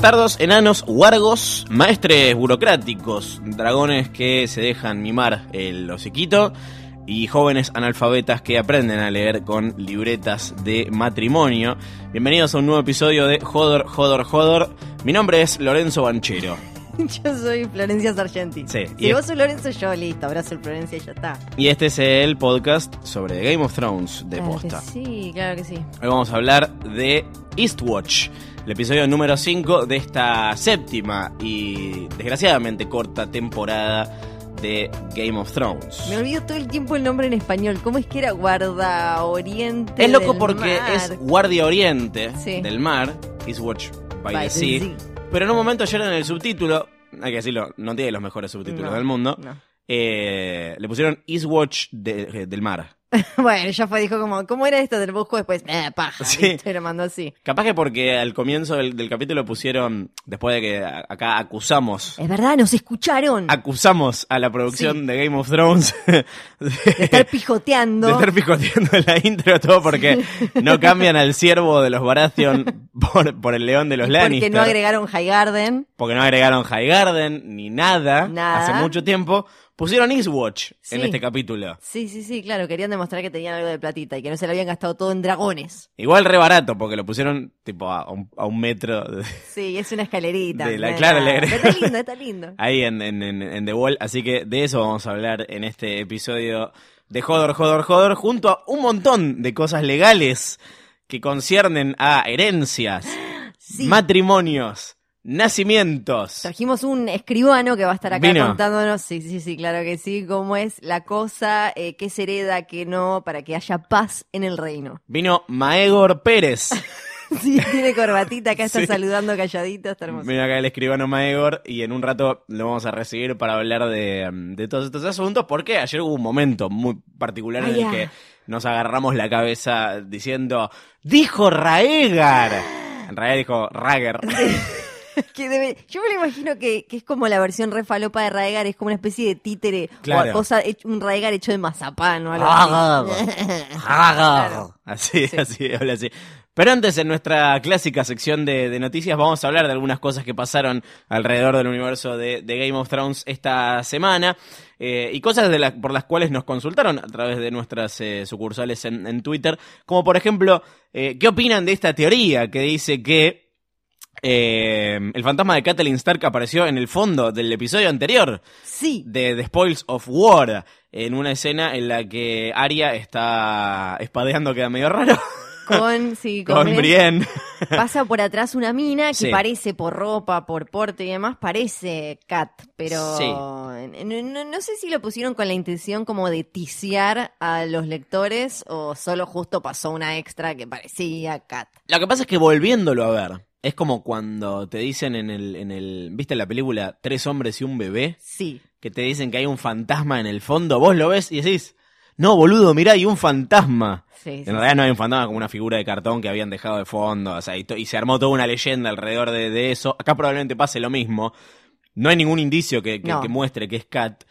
Bastardos, enanos, wargos, maestres burocráticos, dragones que se dejan mimar el hociquito y jóvenes analfabetas que aprenden a leer con libretas de matrimonio. Bienvenidos a un nuevo episodio de Jodor, Jodor, Jodor. Mi nombre es Lorenzo Banchero. Yo soy Florencia Sargenti. Sí, Si y- vos sos Lorenzo, yo listo, abrazo el Florencia y ya está. Y este es el podcast sobre Game of Thrones de Claro posta. sí, claro que sí. Hoy vamos a hablar de Eastwatch, el episodio número 5 de esta séptima y desgraciadamente corta temporada de Game of Thrones. Me olvido todo el tiempo el nombre en español. ¿Cómo es que era? Guarda Oriente. Es loco del porque mar. es Guardia Oriente Sí. del mar, Eastwatch by, By the the sea, sea. pero en un momento ayer en el subtítulo, hay que decirlo, no tiene los mejores subtítulos No, del mundo, no. eh, le pusieron Eastwatch de- del mar. bueno, ya fue, dijo como, ¿cómo era esto del busco después? Eh, paja. Sí. ¿viste? Lo mandó así. Capaz que porque al comienzo del, del capítulo pusieron, después de que a- acá acusamos Es verdad, nos escucharon. acusamos a la producción de Game of Thrones de, de estar pijoteando. de estar picoteando en la intro todo porque no cambian al ciervo de los Baratheon por, por el león de los Lannister. porque no agregaron High Garden. porque no agregaron High Garden ni nada, Nada. hace mucho tiempo. Pusieron Eastwatch en este capítulo. Sí, sí, sí, claro. Querían demostrar que tenían algo de platita y que no se lo habían gastado todo en dragones. Igual re barato porque lo pusieron tipo a un, a un metro de- Sí, es una escalerita. De la- claro, agregaron- Está lindo, está lindo. ahí en, en, en, The Wall. Así que de eso vamos a hablar en este episodio de Hodor, Hodor, Hodor, junto a un montón de cosas legales que conciernen a herencias, Sí. matrimonios, nacimientos. Trajimos un escribano que va a estar acá Vino. contándonos, sí, sí, sí, claro que sí, cómo es la cosa, eh, qué se hereda, qué no, para que haya paz en el reino. Vino Maegor Pérez. Sí, tiene corbatita, acá está Sí. saludando calladito, está hermoso. Vino acá el escribano Maegor y en un rato lo vamos a recibir para hablar de, de todos estos asuntos porque ayer hubo un momento muy particular en Ah, el que nos agarramos la cabeza diciendo ¡Dijo Raegar! En realidad dijo Rager. Que debe- yo me lo imagino que, que es como la versión refalopa de Raegar, es como una especie de títere Claro. o cosa, un Raegar hecho de mazapán o algo así. Así, así, habla así. Pero antes, en nuestra clásica sección de, de noticias, vamos a hablar de algunas cosas que pasaron alrededor del universo de, de Game of Thrones esta semana eh, y cosas de por las cuales nos consultaron a través de nuestras eh, sucursales en, en Twitter, como por ejemplo, eh, ¿qué opinan de esta teoría que dice que eh, el fantasma de Catelyn Stark apareció en el fondo del episodio anterior? Sí, de The Spoils of War, en una escena en la que Arya está espadeando, queda medio raro, con, sí, con, con Brienne. Pasa por atrás una mina que Sí. parece por ropa, por porte y demás, parece Cat, pero Sí. no, no- no sé si lo pusieron con la intención como de ticiar a los lectores o solo justo pasó una extra que parecía Cat. Lo que pasa es que volviéndolo a ver, es como cuando te dicen en el, en el, ¿viste la película Tres hombres y un bebé? Sí, Que te dicen que hay un fantasma en el fondo, vos lo ves y decís, no boludo, mirá, hay un fantasma. sí, sí, En realidad no hay un fantasma como una figura de cartón que habían dejado de fondo, o sea, y, y se armó toda una leyenda alrededor de, de eso. Acá probablemente pase lo mismo. No hay ningún indicio que, que- No. que muestre que es Kat.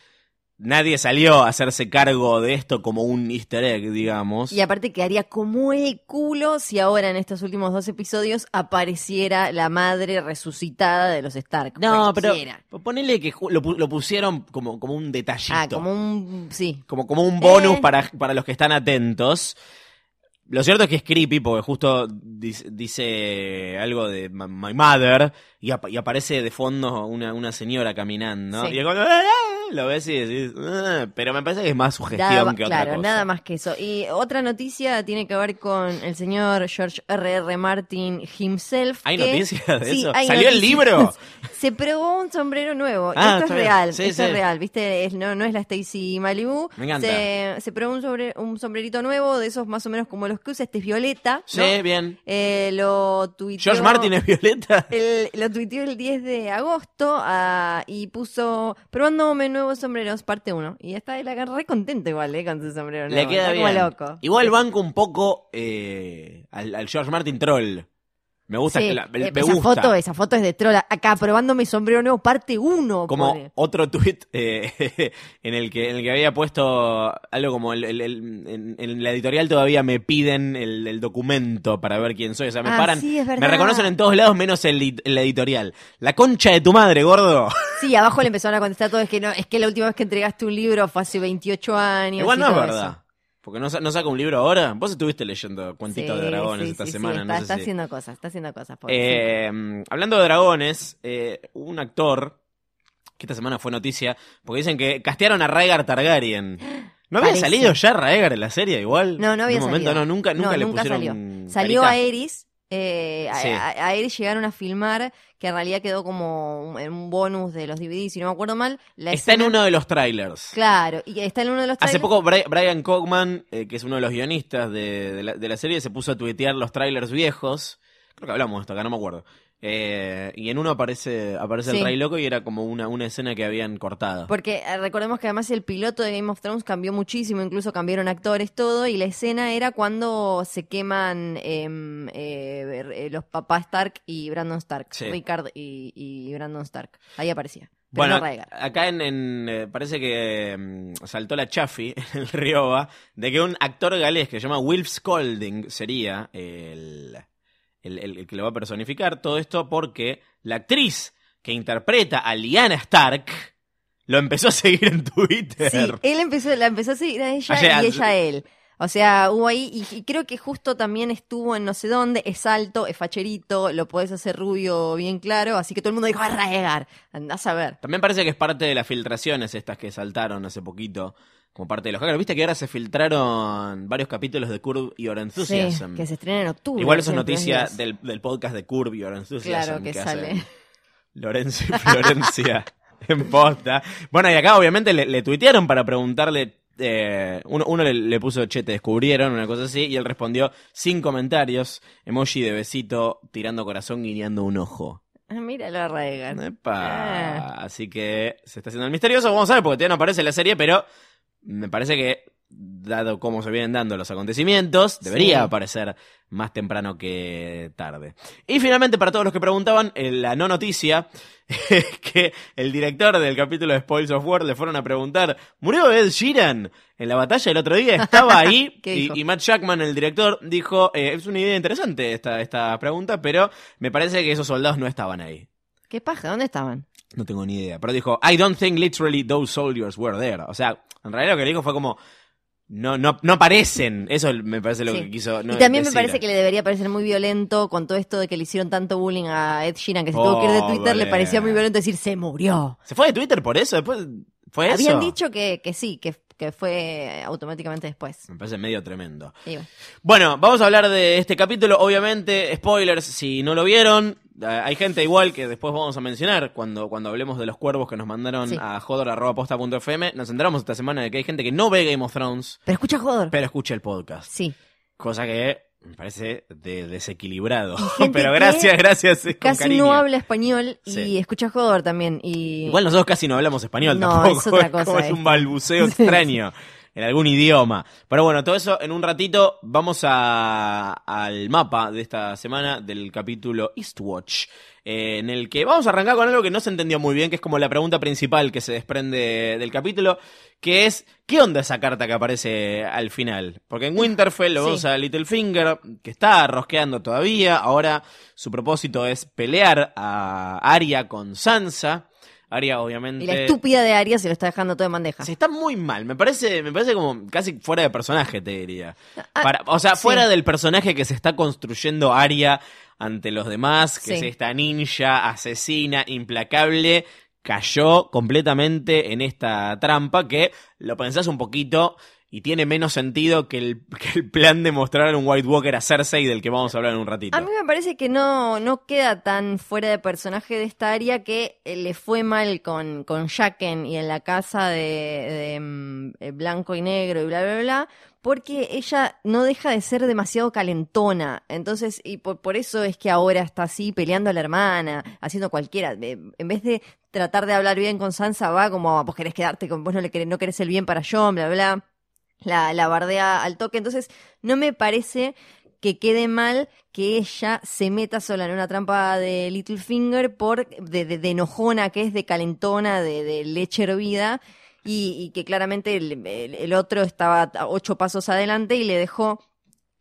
Nadie salió a hacerse cargo de esto como un easter egg, digamos. Y aparte quedaría como el culo si ahora en estos últimos dos episodios apareciera la madre resucitada de los Stark. No, pero ponele que lo, pu- lo pusieron como, como un detallito. Ah, como un... sí. como, como un bonus Eh. para, para los que están atentos. Lo cierto es que es creepy porque justo dice, dice algo de my mother y, ap- y aparece de fondo una, una señora caminando. Sí. Y es cuando, "Ah", lo ves y decís, "Ah", pero me parece que es más su gestión Nada, que otra claro, cosa. nada más que eso. Y otra noticia tiene que ver con el señor George R. R. Martin himself. ¿Hay que- noticias de Sí, eso? ¿Salió el libro? Se probó un sombrero nuevo. Ah, esto es real, Sí, esto sí. es real, ¿viste? Es- no, no es la Stacy Malibu. Me encanta. Se, se probó un, sobre, un sombrerito nuevo, de esos más o menos como los que usa. Este es violeta. Sí, ¿no? bien. Eh, lo tuiteó... George Martin es Violeta. El- lo tuiteó el 10 de agosto ah, y puso probándome nuevos sombreros, parte 1. Y está la re contento igual, eh, con su sombrero Le queda está bien. como loco. Igual banco un poco eh, al, al George Martin troll. Me gusta, Sí, la- me, eh, me esa gusta. foto, esa foto es de troll. Acá probándome sombrero nuevo, parte 1. como otro tuit eh, en el que en el que había puesto algo como el, el- el- en, en la editorial todavía me piden el, el documento para ver quién soy o sea me Ah, paran sí, es me verdad. reconocen en todos lados menos en la editorial la concha de tu madre gordo Sí, abajo le empezaron a contestar todo. Es que no, es que la última vez que entregaste un libro fue hace 28 años. igual no es verdad eso. Porque no, no saca un libro ahora vos estuviste leyendo cuentitos Sí, de dragones sí, esta sí, semana está, no sé está si- haciendo cosas, está haciendo cosas. Eh, hablando de dragones, eh, un actor que esta semana fue noticia, porque dicen que castearon a Rhaegar Targaryen. ¿No había Parece. salido ya Rhaegar en la serie igual? No, no había En un momento, salido. no, nunca, nunca No, le nunca pusieron salió. Salió a Eris. eh, a Eris llegaron a filmar, que en realidad quedó como un, en un bonus de los DVDs, si no me acuerdo mal. La Está en uno de los trailers. Claro, y está en uno de los Hace trailers. poco Bri- Brian Cogman, eh, que es uno de los guionistas de, de la, de la serie, se puso a tuitear los trailers viejos. Creo que hablamos de esto acá, no me acuerdo. Eh, y en uno aparece, aparece Sí. el Rey Loco y era como una, una escena que habían cortado. Porque eh, recordemos que además el piloto de Game of Thrones cambió muchísimo, incluso cambiaron actores, todo, y la escena era cuando se queman em, eh, eh, los papás Stark y Brandon Stark, Sí. Rickard y, y Brandon Stark. Ahí aparecía. Pero Bueno, no acá en, en, eh, parece que mm, saltó la chafi en el Rioba de que un actor galés que se llama Wilf Scolding sería el, el, el- el que lo va a personificar. Todo esto porque la actriz que interpreta a Lyanna Stark lo empezó a seguir en Twitter. Sí, él empezó, la empezó a seguir a ella y ella a él. O sea, hubo ahí, y, y creo que justo también estuvo en no sé dónde, es alto, es facherito, lo podés hacer rubio bien claro, así que todo el mundo dijo, a Raegar, andás a ver. También parece que es parte de las filtraciones estas que saltaron hace poquito. Como parte de los hackers. Viste que ahora se filtraron varios capítulos de Curb Your Sí, Enthusiasm. que se estrena en octubre. Igual eso es noticia del, del podcast de Curb Your Enthusiasm. Claro que sale. Lorenzo y Florencia en posta. Bueno, y acá obviamente le, le tuitearon para preguntarle. eh, uno uno le, le puso, che, te descubrieron, una cosa así, y él respondió sin comentarios, emoji de besito, tirando corazón, guiñando un ojo. Ah, Míralo a. Epa. Ah. Así que se está haciendo el misterioso. Vamos a ver, porque todavía no aparece en la serie, pero me parece que, dado cómo se vienen dando los acontecimientos, debería Sí. aparecer más temprano que tarde. Y finalmente, para todos los que preguntaban, eh, la no noticia es que el director del capítulo de Spoils of War le fueron a preguntar, ¿murió Ed Sheeran en la batalla el otro día? ¿Estaba ahí? Y Matt Jackman, el director, dijo, eh, es una idea interesante esta, esta pregunta, pero me parece que esos soldados no estaban ahí. ¿Qué paja? ¿Dónde estaban? No tengo ni idea. Pero dijo, I don't think literally those soldiers were there. O sea, en realidad lo que le dijo fue como, no, no, no aparecen. Eso me parece lo Sí. que quiso. no, y también me parece que le debería parecer muy violento con todo esto de que le hicieron tanto bullying a Ed Sheeran que se tuvo que ir de Twitter, le parecía muy violento decir se murió. ¿Se fue de Twitter por eso? Después fue eso. Habían dicho que, que sí, que, que fue automáticamente después. Me parece medio tremendo. Bueno, vamos a hablar de este capítulo. Obviamente, spoilers, si no lo vieron. Eh, Hay gente igual que después vamos a mencionar cuando, cuando hablemos de los cuervos que nos mandaron Sí. a jodor.posta.fm. Nos enteramos esta semana de que hay gente que no ve Game of Thrones, Pero escucha Jodor. pero escucha el podcast. Sí. Cosa que me parece de desequilibrado. Pero gracias, gracias. eh, con Casi cariño. no habla español y Sí. escucha Jodor también. Y... Igual nosotros casi no hablamos español No, tampoco. es otra cosa es un esto. balbuceo extraño en algún idioma. Pero bueno, todo eso en un ratito. Vamos a, al mapa de esta semana del capítulo Eastwatch. eh, en el que vamos a arrancar con algo que no se entendió muy bien, que es como la pregunta principal que se desprende del capítulo, que es, ¿qué onda esa carta que aparece al final? Porque en Winterfell lo Sí. vemos a Littlefinger, que está rosqueando todavía, ahora su propósito es pelear a Arya con Sansa, Arya, obviamente. Y la estúpida de Arya se lo está dejando todo en bandeja. Se está muy mal. Me parece, me parece como casi fuera de personaje, te diría. Ah, Para, o sea, sí. fuera del personaje que se está construyendo Arya ante los demás, que Sí. es esta ninja, asesina, implacable, cayó completamente en esta trampa que lo pensás un poquito y tiene menos sentido que el, plan de mostrar un White Walker a Cersei del que vamos a hablar en un ratito. A mí me parece que no, no queda tan fuera de personaje de esta área que eh, le fue mal con, con Jaqen y en la casa de, mm, eh, blanco y negro y bla, bla, bla, porque ella no deja de ser demasiado calentona. Entonces, y por, por eso es que ahora está así peleando a la hermana, haciendo cualquiera. En vez de tratar de hablar bien con Sansa, va como, vos querés quedarte con vos, no, le querés, no querés el bien para Jon, bla, bla. La, la bardea al toque. Entonces, no me parece que quede mal que ella se meta sola en una trampa de Littlefinger por de, de- de enojona que es, de calentona, de, de leche hervida, y, que claramente el, el- el otro estaba ocho pasos adelante y le dejó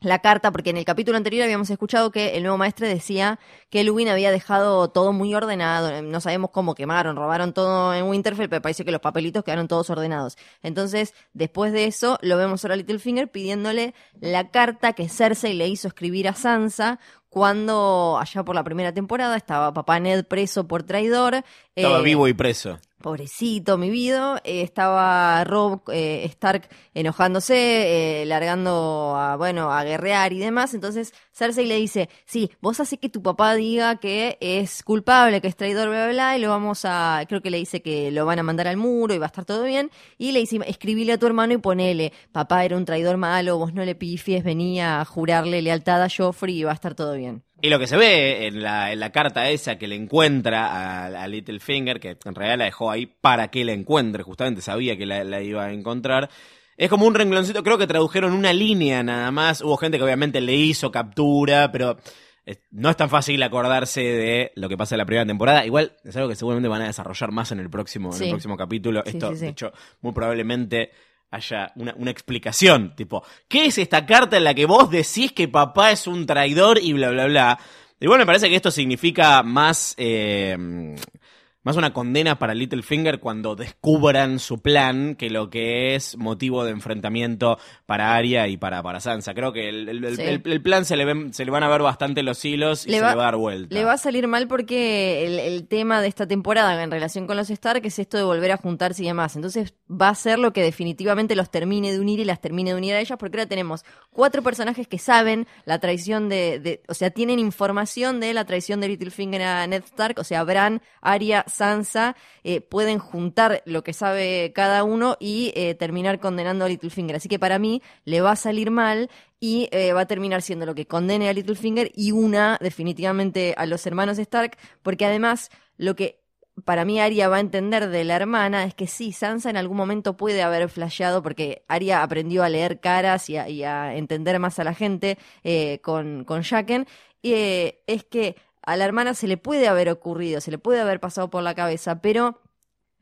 la carta, porque en el capítulo anterior habíamos escuchado que el nuevo maestre decía que Luwin había dejado todo muy ordenado, no sabemos cómo quemaron, robaron todo en Winterfell, pero parece que los papelitos quedaron todos ordenados. Entonces, después de eso, lo vemos ahora a Littlefinger pidiéndole la carta que Cersei le hizo escribir a Sansa cuando, allá por la primera temporada, estaba papá Ned preso por traidor. Estaba eh, vivo y preso. Pobrecito, mi vida. Eh, estaba Rob eh, Stark enojándose, eh, largando a, bueno, a guerrear y demás. Entonces Cersei le dice, sí, vos haces que tu papá diga que es culpable, que es traidor, bla, bla, bla, y lo vamos a, creo que le dice que lo van a mandar al muro y va a estar todo bien. Y le dice, escribile a tu hermano y ponele, papá era un traidor malo, vos no le pifies, venía a jurarle lealtad a Joffrey y va a estar todo bien. Y lo que se ve en la, en la carta esa que le encuentra a, a Littlefinger, que en realidad la dejó ahí para que la encuentre, justamente sabía que la, la iba a encontrar, es como un rengloncito, creo que tradujeron una línea nada más, hubo gente que obviamente le hizo captura, pero no es tan fácil acordarse de lo que pasa en la primera temporada. Igual es algo que seguramente van a desarrollar más en el próximo, en el próximo capítulo. Sí, Esto, sí. de hecho, muy probablemente haya una, una explicación, tipo, ¿qué es esta carta en la que vos decís que papá es un traidor y bla, bla, bla? Igual me parece que esto significa más, eh, más una condena para Littlefinger cuando descubran su plan que lo que es motivo de enfrentamiento para Arya y para, para Sansa. Creo que el, el- el- Sí. el- el plan se le, ven- se le van a ver bastante los hilos y Le se va- le va a dar vuelta. Le va a salir mal porque el, el tema de esta temporada en relación con los Stark es esto de volver a juntarse y demás. Entonces va a ser lo que definitivamente los termine de unir y las termine de unir a ellas porque ahora tenemos cuatro personajes que saben la traición de, de- o sea, tienen información de la traición de Littlefinger a Ned Stark, o sea, Bran, Arya, Sansa, eh, pueden juntar lo que sabe cada uno y eh, terminar condenando a Littlefinger. Así que para mí le va a salir mal y eh, va a terminar siendo lo que condene a Littlefinger y una definitivamente a los hermanos Stark, porque además lo que para mí Arya va a entender de la hermana es que sí, Sansa en algún momento puede haber flasheado porque Arya aprendió a leer caras y a, y a entender más a la gente con, con Jaqen, es que a la hermana se le puede haber ocurrido, se le puede haber pasado por la cabeza, pero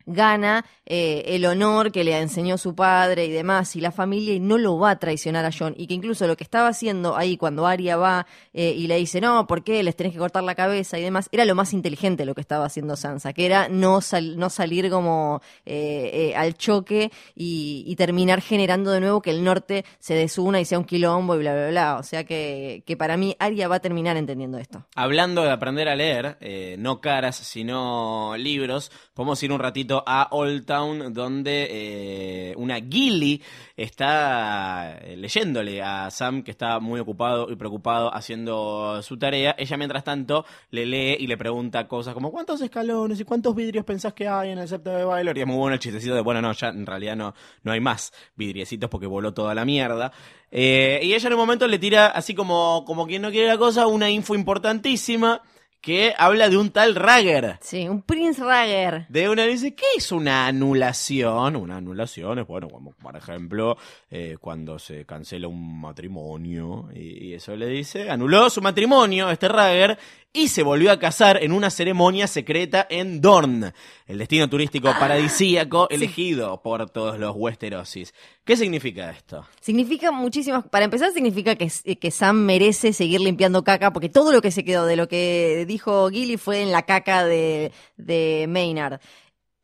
gana eh, el honor que le enseñó su padre y demás y la familia y no lo va a traicionar a John y que incluso lo que estaba haciendo ahí cuando Arya va eh, y le dice no, ¿por qué les tenés que cortar la cabeza y demás? Era lo más inteligente lo que estaba haciendo Sansa, que era no, sal- no salir como eh, eh, al choque y, terminar generando de nuevo que el norte se desuna y sea un quilombo y bla, bla, bla. O sea que, que para mí Arya va a terminar entendiendo esto. Hablando de aprender a leer, no caras, sino libros, podemos ir un ratito a Old Town, donde eh, una Gilly está eh, leyéndole a Sam, que está muy ocupado y preocupado haciendo su tarea. Ella, mientras tanto, le lee y le pregunta cosas como: ¿Cuántos escalones y cuántos vidrios pensás que hay en el septo de Baylor? Y es muy bueno el chistecito de: Bueno, no, ya en realidad no, no hay más vidriecitos porque voló toda la mierda. Eh, y ella en un momento le tira, así como, como quien no quiere la cosa, una info importantísima que habla de un tal Rager. Sí, un Prince Rager. De una dice, ¿qué es una anulación? Una anulación es, bueno, como por ejemplo, eh, cuando se cancela un matrimonio, y, y eso le dice, anuló su matrimonio, este Rager, y se volvió a casar en una ceremonia secreta en Dorn, el destino turístico paradisíaco elegido por todos los Westerosis. ¿Qué significa esto? Significa muchísimas. Para empezar, significa que, que Sam merece seguir limpiando caca, porque todo lo que se quedó de lo que dijo Gilly fue en la caca de, de Maynard.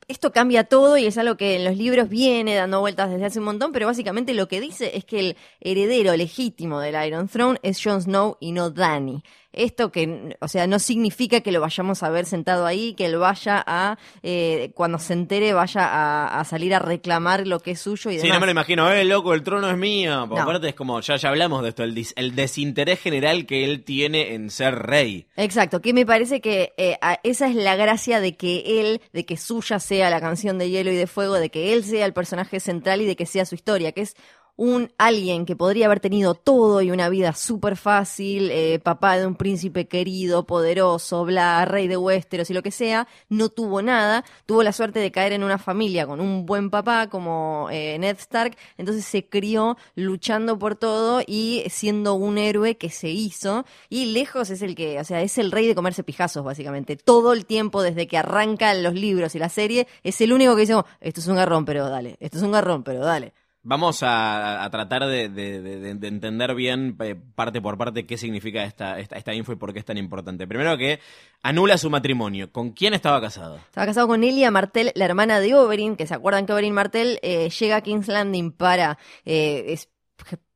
esto cambia todo y es algo que en los libros viene dando vueltas desde hace un montón, pero básicamente lo que dice es que el heredero legítimo del Iron Throne es Jon Snow y no Dany. Esto que, o sea, no significa que lo vayamos a ver sentado ahí, que él vaya a, eh, cuando se entere, vaya a, a salir a reclamar lo que es suyo y demás. Sí, no me lo imagino, eh, loco, el trono es mío. Porque No. aparte es como, ya, ya hablamos de esto, el, dis- el desinterés general que él tiene en ser rey. Exacto, que me parece que eh, a- esa es la gracia de que él, de que suya sea la canción de hielo y de fuego, de que él sea el personaje central y de que sea su historia, que es un alguien que podría haber tenido todo y una vida súper fácil, eh, papá de un príncipe querido, poderoso, bla, rey de Westeros y lo que sea, no tuvo nada, tuvo la suerte de caer en una familia con un buen papá como eh, Ned Stark, entonces se crió luchando por todo y siendo un héroe que se hizo y lejos es el que, o sea, es el rey de comerse pijazos básicamente, todo el tiempo desde que arrancan los libros y la serie, es el único que dice, "Oh, esto es un garrón, pero dale, esto es un garrón, pero dale. Vamos a, tratar de, de- de- de entender bien, eh, parte por parte, qué significa esta, esta, esta info y por qué es tan importante. Primero que anula su matrimonio. ¿Con quién estaba casado? Estaba casado con Elia Martell, la hermana de Oberyn, que se acuerdan que Oberyn Martell eh, llega a King's Landing para eh, es-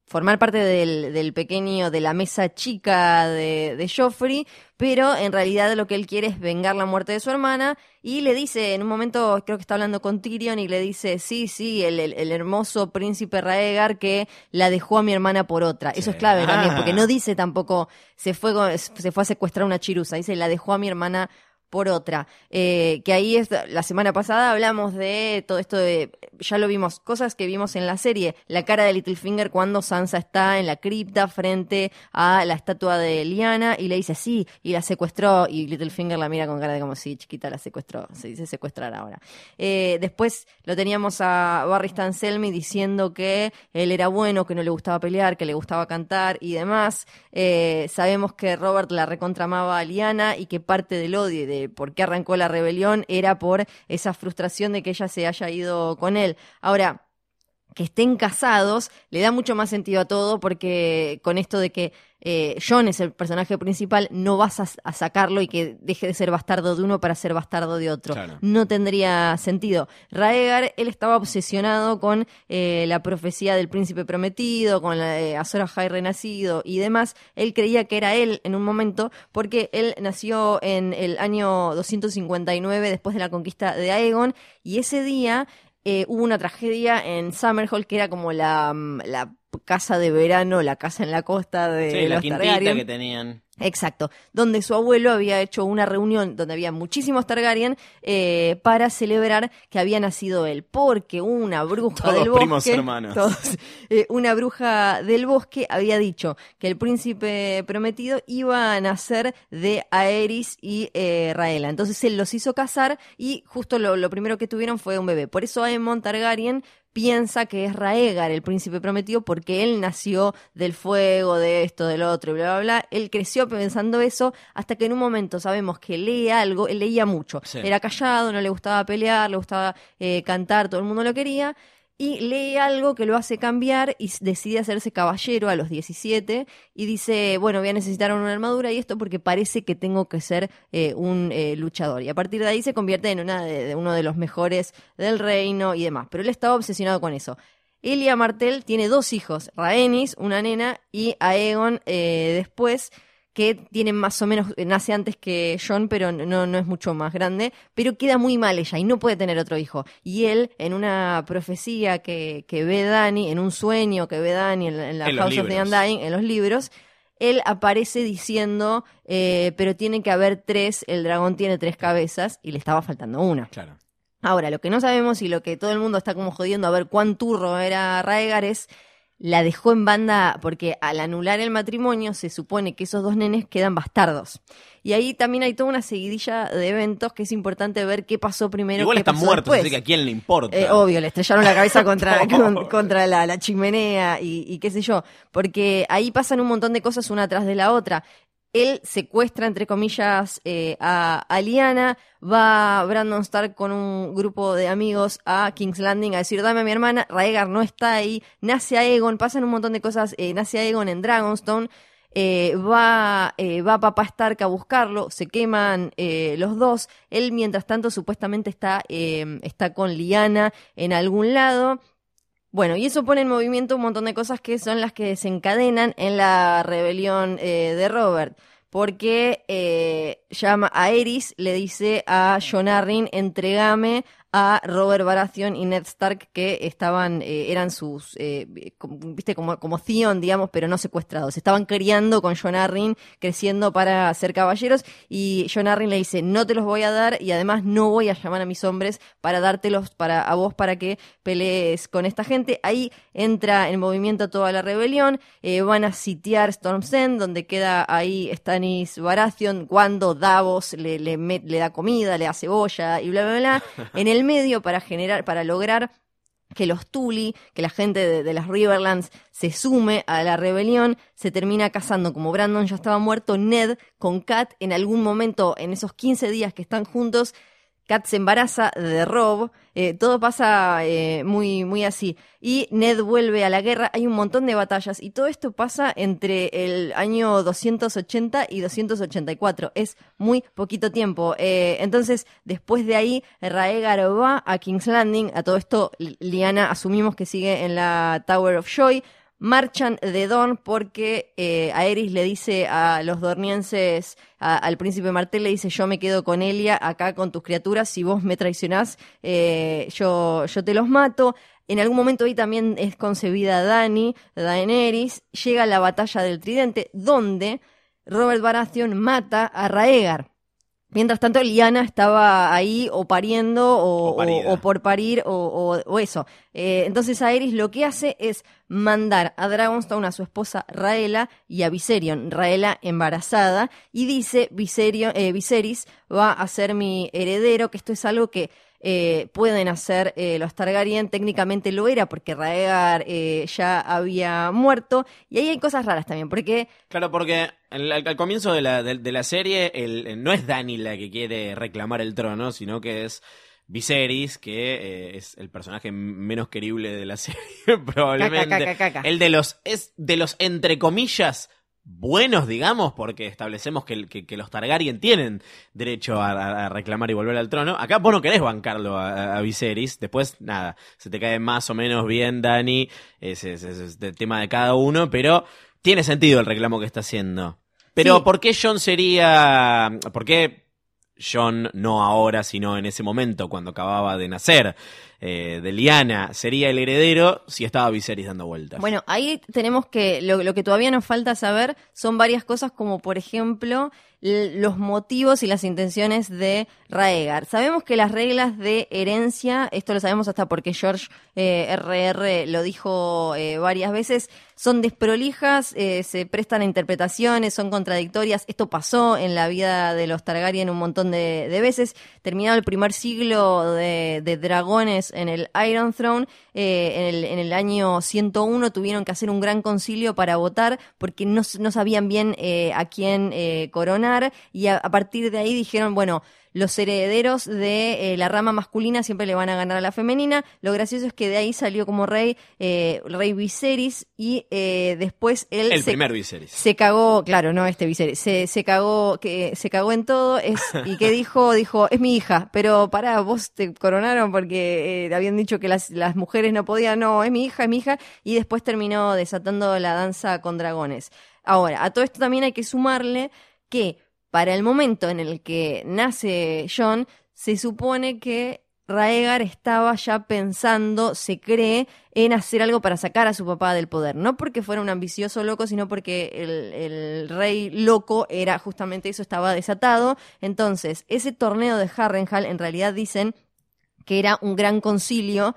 formar parte del, del pequeño, de la mesa chica de, de Joffrey, pero en realidad lo que él quiere es vengar la muerte de su hermana y le dice, en un momento creo que está hablando con Tyrion y le dice, sí, sí, el, el- el hermoso príncipe Raegar que la dejó a mi hermana por otra. Eso es clave también, Ah. porque no dice tampoco, se fue, se fue a secuestrar una chirusa, dice, la dejó a mi hermana por otra. Eh, que ahí es, la semana pasada hablamos de todo esto de, ya lo vimos, cosas que vimos en la serie, la cara de Littlefinger cuando Sansa está en la cripta frente a la estatua de Liana y le dice sí, y la secuestró, y Littlefinger la mira con cara de como sí, chiquita la secuestró, se dice secuestrar ahora. Eh, después lo teníamos a Barry Stan Selmy diciendo que él era bueno, que no le gustaba pelear, que le gustaba cantar y demás. Eh, sabemos que Robert la recontramaba a Liana y que parte del odio y de por qué arrancó la rebelión era por esa frustración de que ella se haya ido con él. Ahora, que estén casados le da mucho más sentido a todo porque con esto de que eh, John es el personaje principal, no vas a, a sacarlo y que deje de ser bastardo de uno para ser bastardo de otro. Claro. No tendría sentido. Raegar, él estaba obsesionado con eh, la profecía del príncipe prometido, con la, eh, Azor Ahai renacido y demás. Él creía que era él en un momento porque él nació en el año 259 después de la conquista de Aegon y ese día eh, hubo una tragedia en Summerhall que era como la, mm, la casa de verano, la casa en la costa de Sí, la los quintita Targaryen. que tenían. Exacto, donde su abuelo había hecho una reunión donde había muchísimos Targaryen eh, para celebrar que había nacido él, porque una bruja Todos del bosque, primos hermanos. todos, eh, una bruja del bosque había dicho que el príncipe prometido iba a nacer de Aerys y eh, Raela, entonces él los hizo casar y justo lo, lo primero que tuvieron fue un bebé, por eso Aemon Targaryen piensa que es Raegar el príncipe prometido porque él nació del fuego, de esto, del otro, y bla, bla, bla. Él creció pensando eso hasta que en un momento sabemos que lee algo, él leía mucho. Sí. Era callado, no le gustaba pelear, le gustaba eh, cantar, todo el mundo lo quería. Y lee algo que lo hace cambiar y decide hacerse caballero a los 17 y dice, bueno, voy a necesitar una armadura y esto porque parece que tengo que ser eh, un eh, luchador. Y a partir de ahí se convierte en uno de los mejores del reino y demás. Pero él estaba obsesionado con eso. Elia Martell tiene dos hijos, Rhaenys, una nena, y Aegon eh, después, que tienen más o menos, eh, nace antes que John, pero no, no es mucho más grande, pero queda muy mal ella y no puede tener otro hijo. Y él, en una profecía que, que ve Dani, en un sueño que ve Dani en, la- en la En los House of the libros. Undying, en los libros, él aparece diciendo, eh, pero tiene que haber tres, el dragón tiene tres cabezas y le estaba faltando una. Claro. Ahora, lo que no sabemos y lo que todo el mundo está como jodiendo a ver cuán turro era Raegar es la dejó en banda porque al anular el matrimonio se supone que esos dos nenes quedan bastardos. Y ahí también hay toda una seguidilla de eventos que es importante ver qué pasó primero. Igual qué están pasó muertos, después. así que a quién le importa. Eh, obvio, le estrellaron la cabeza contra, con- contra la, la chimenea y, y qué sé yo, porque ahí pasan un montón de cosas una tras de la otra. Él secuestra, entre comillas, eh, a, a Lyanna, va Brandon Stark con un grupo de amigos a King's Landing a decir, dame a mi hermana, Raegar no está ahí, nace Aegon, pasan un montón de cosas, eh, nace Aegon en Dragonstone, eh, va, eh, va Papá Stark a buscarlo, se queman eh, los dos, él mientras tanto supuestamente está, eh, está con Liana en algún lado. Bueno, y eso pone en movimiento un montón de cosas que son las que desencadenan en la rebelión eh, de Robert. Porque eh, llama a Eris, le dice a John Arryn, entregame a Robert Baratheon y Ned Stark que estaban, eh, eran sus, eh, como- viste, como, como Theon, digamos, pero no secuestrados. Estaban criando con John Arryn, creciendo para ser caballeros, y John Arryn le dice, no te los voy a dar, y además no voy a llamar a mis hombres para dártelos para, a vos para que pelees con esta gente. Ahí entra en movimiento toda la rebelión, eh, van a sitiar Storm's End, donde queda ahí Stannis Baratheon, cuando Davos le, le, met- le da comida, le da cebolla y bla, bla, bla. En el medio, para generar, para lograr que los Tully, que la gente de, de las Riverlands se sume a la rebelión, se termina casando, como Brandon ya estaba muerto, Ned con Kat, en algún momento, en esos 15 días que están juntos, Kat se embaraza de Rob, eh, todo pasa eh, muy, muy así. Y Ned vuelve a la guerra, hay un montón de batallas y todo esto pasa entre el año 280 y 284. Es muy poquito tiempo. Eh, entonces, después de ahí, Raegar va a King's Landing. A todo esto, Li- Liana asumimos que sigue en la Tower of Joy. Marchan de Dorn porque eh, Aerys le dice a los dornienses, a- al príncipe Martel le dice, yo me quedo con Elia acá con tus criaturas, si vos me traicionás, eh, yo, yo te los mato. En algún momento ahí también es concebida Dani, Daenerys, llega la batalla del tridente, donde Robert Baratheon mata a Raegar. Mientras tanto, Liana estaba ahí o pariendo o, por parir o eso. Eh, entonces Aerys lo que hace es mandar a Dragonstone a su esposa Raela y a Viserion, Raela embarazada, y dice Viserion, eh, Viserys va a ser mi heredero, que esto es algo que eh, pueden hacer eh, los Targaryen, técnicamente lo era porque Raegar eh, ya había muerto, y ahí hay cosas raras también, porque Claro, porque al, comienzo de la, de, de la serie el, no es Dani la que quiere reclamar el trono, sino que es Viserys, que eh, es el personaje menos querible de la serie, probablemente. Caca, caca, caca. El de los, es de los entre comillas buenos, digamos, porque establecemos que, que- que los Targaryen tienen derecho a, reclamar y volver al trono. Acá vos no querés bancarlo a, a Viserys, después nada, se te cae más o menos bien Dani, ese es, es- es el tema de cada uno, pero tiene sentido el reclamo que está haciendo. Pero Sí. ¿por qué John sería... ¿Por qué John no ahora, sino en ese momento, cuando acababa de nacer eh, de Liana, sería el heredero si estaba Viserys dando vueltas? Bueno, ahí tenemos que, lo, que todavía nos falta saber son varias cosas como por ejemplo los motivos y las intenciones de Raegar. Sabemos que las reglas de herencia, esto lo sabemos hasta porque George eh, RR lo dijo eh, varias veces, son desprolijas, eh, se prestan a interpretaciones, son contradictorias. Esto pasó en la vida de los Targaryen un montón de, veces. Terminado el primer siglo de, de dragones en el Iron Throne, eh, en, el, en el año 101 tuvieron que hacer un gran concilio para votar porque no, no sabían bien eh, a quién eh, coronar y a partir de ahí dijeron, bueno, los herederos de eh, la rama masculina siempre le van a ganar a la femenina. Lo gracioso es que de ahí salió como rey eh, rey Viserys y eh, después él el se, primer Viserys. se cagó, claro, no este Viserys, se, se cagó, que se cagó en todo, es, y que dijo, dijo, es mi hija, pero pará, vos te coronaron porque eh, habían dicho que las, las mujeres no podían, no, es mi hija, es mi hija, y después terminó desatando la danza con dragones. Ahora, a todo esto también hay que sumarle que para el momento en el que nace John, se supone que Raegar estaba ya pensando, se cree, en hacer algo para sacar a su papá del poder. No porque fuera un ambicioso loco, sino porque el, el rey loco era justamente eso, estaba desatado. Entonces, ese torneo de Harrenhal, en realidad dicen que era un gran concilio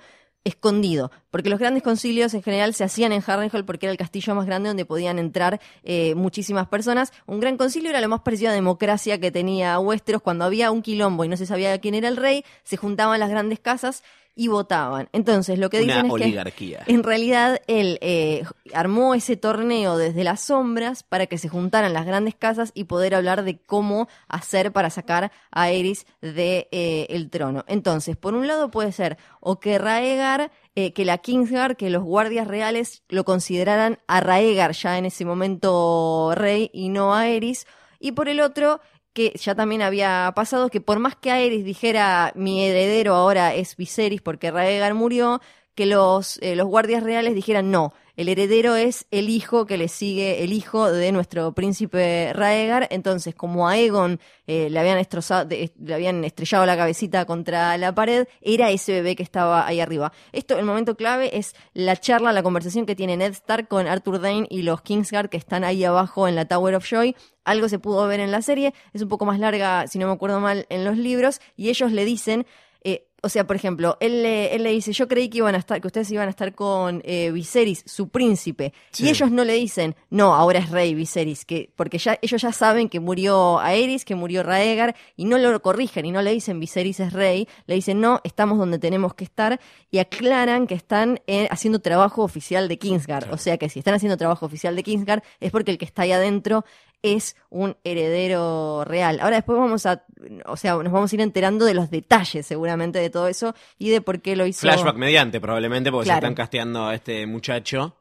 escondido, porque los grandes concilios en general se hacían en Harrenhal porque era el castillo más grande donde podían entrar eh, muchísimas personas. Un gran concilio era lo más parecido a democracia que tenía Westeros cuando había un quilombo y no se sabía quién era el rey, se juntaban las grandes casas y votaban. Entonces, lo que Una dicen es oligarquía. que en realidad él eh, armó ese torneo desde las sombras para que se juntaran las grandes casas y poder hablar de cómo hacer para sacar a Aerys de eh, el trono. Entonces, por un lado puede ser o que Raegar, eh, que la Kingsguard, que los guardias reales lo consideraran a Raegar ya en ese momento rey y no a Aerys, y por el otro que ya también había pasado que por más que Aerys dijera mi heredero ahora es Viserys porque Raegar murió, que los, eh, los guardias reales dijeran no, el heredero es el hijo que le sigue, el hijo de nuestro príncipe Raegar. Entonces, como a Aegon eh, le, habían destrozado, de- le habían estrellado la cabecita contra la pared, era ese bebé que estaba ahí arriba. Esto, el momento clave, es la charla, la conversación que tiene Ned Stark con Arthur Dane y los Kingsguard que están ahí abajo en la Tower of Joy. Algo se pudo ver en la serie, es un poco más larga, si no me acuerdo mal, en los libros, y ellos le dicen, eh, o sea, por ejemplo, él, le- él le dice, yo creí que iban a estar, que ustedes iban a estar con eh, Viserys, su príncipe, Sí. y ellos no le dicen, no, ahora es rey Viserys, que, porque ya, ellos ya saben que murió Aerys, que murió Raegar, y no lo corrigen, y no le dicen Viserys es rey, le dicen, no, estamos donde tenemos que estar, y aclaran que están eh, haciendo trabajo oficial de Kingsguard, o sea que si están haciendo trabajo oficial de Kingsguard, es porque el que está ahí adentro es un heredero real. Ahora después vamos a, o sea, nos vamos a ir enterando de los detalles seguramente de todo eso y de por qué lo hizo. Flashback mediante, probablemente, porque Claro. se están casteando a este muchacho.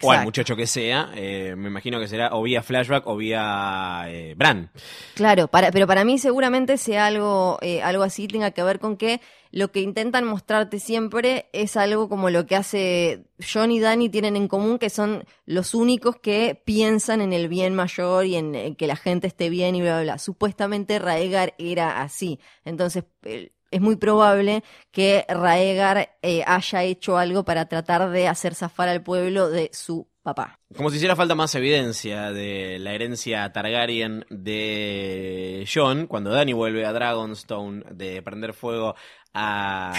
O al Exacto. muchacho que sea, eh, me imagino que será o vía flashback o vía eh, Bran. Claro, para, pero para mí seguramente sea algo, eh, algo así, tenga que ver con que lo que intentan mostrarte siempre es algo como lo que hace John y Danny tienen en común, que son los únicos que piensan en el bien mayor y en, en que la gente esté bien y bla, bla, bla. Supuestamente Raegar era así. Entonces, eh, es muy probable que Raegar eh, haya hecho algo para tratar de hacer zafar al pueblo de su papá. Como si hiciera falta más evidencia de la herencia Targaryen de Jon, cuando Dany vuelve a Dragonstone de prender fuego a,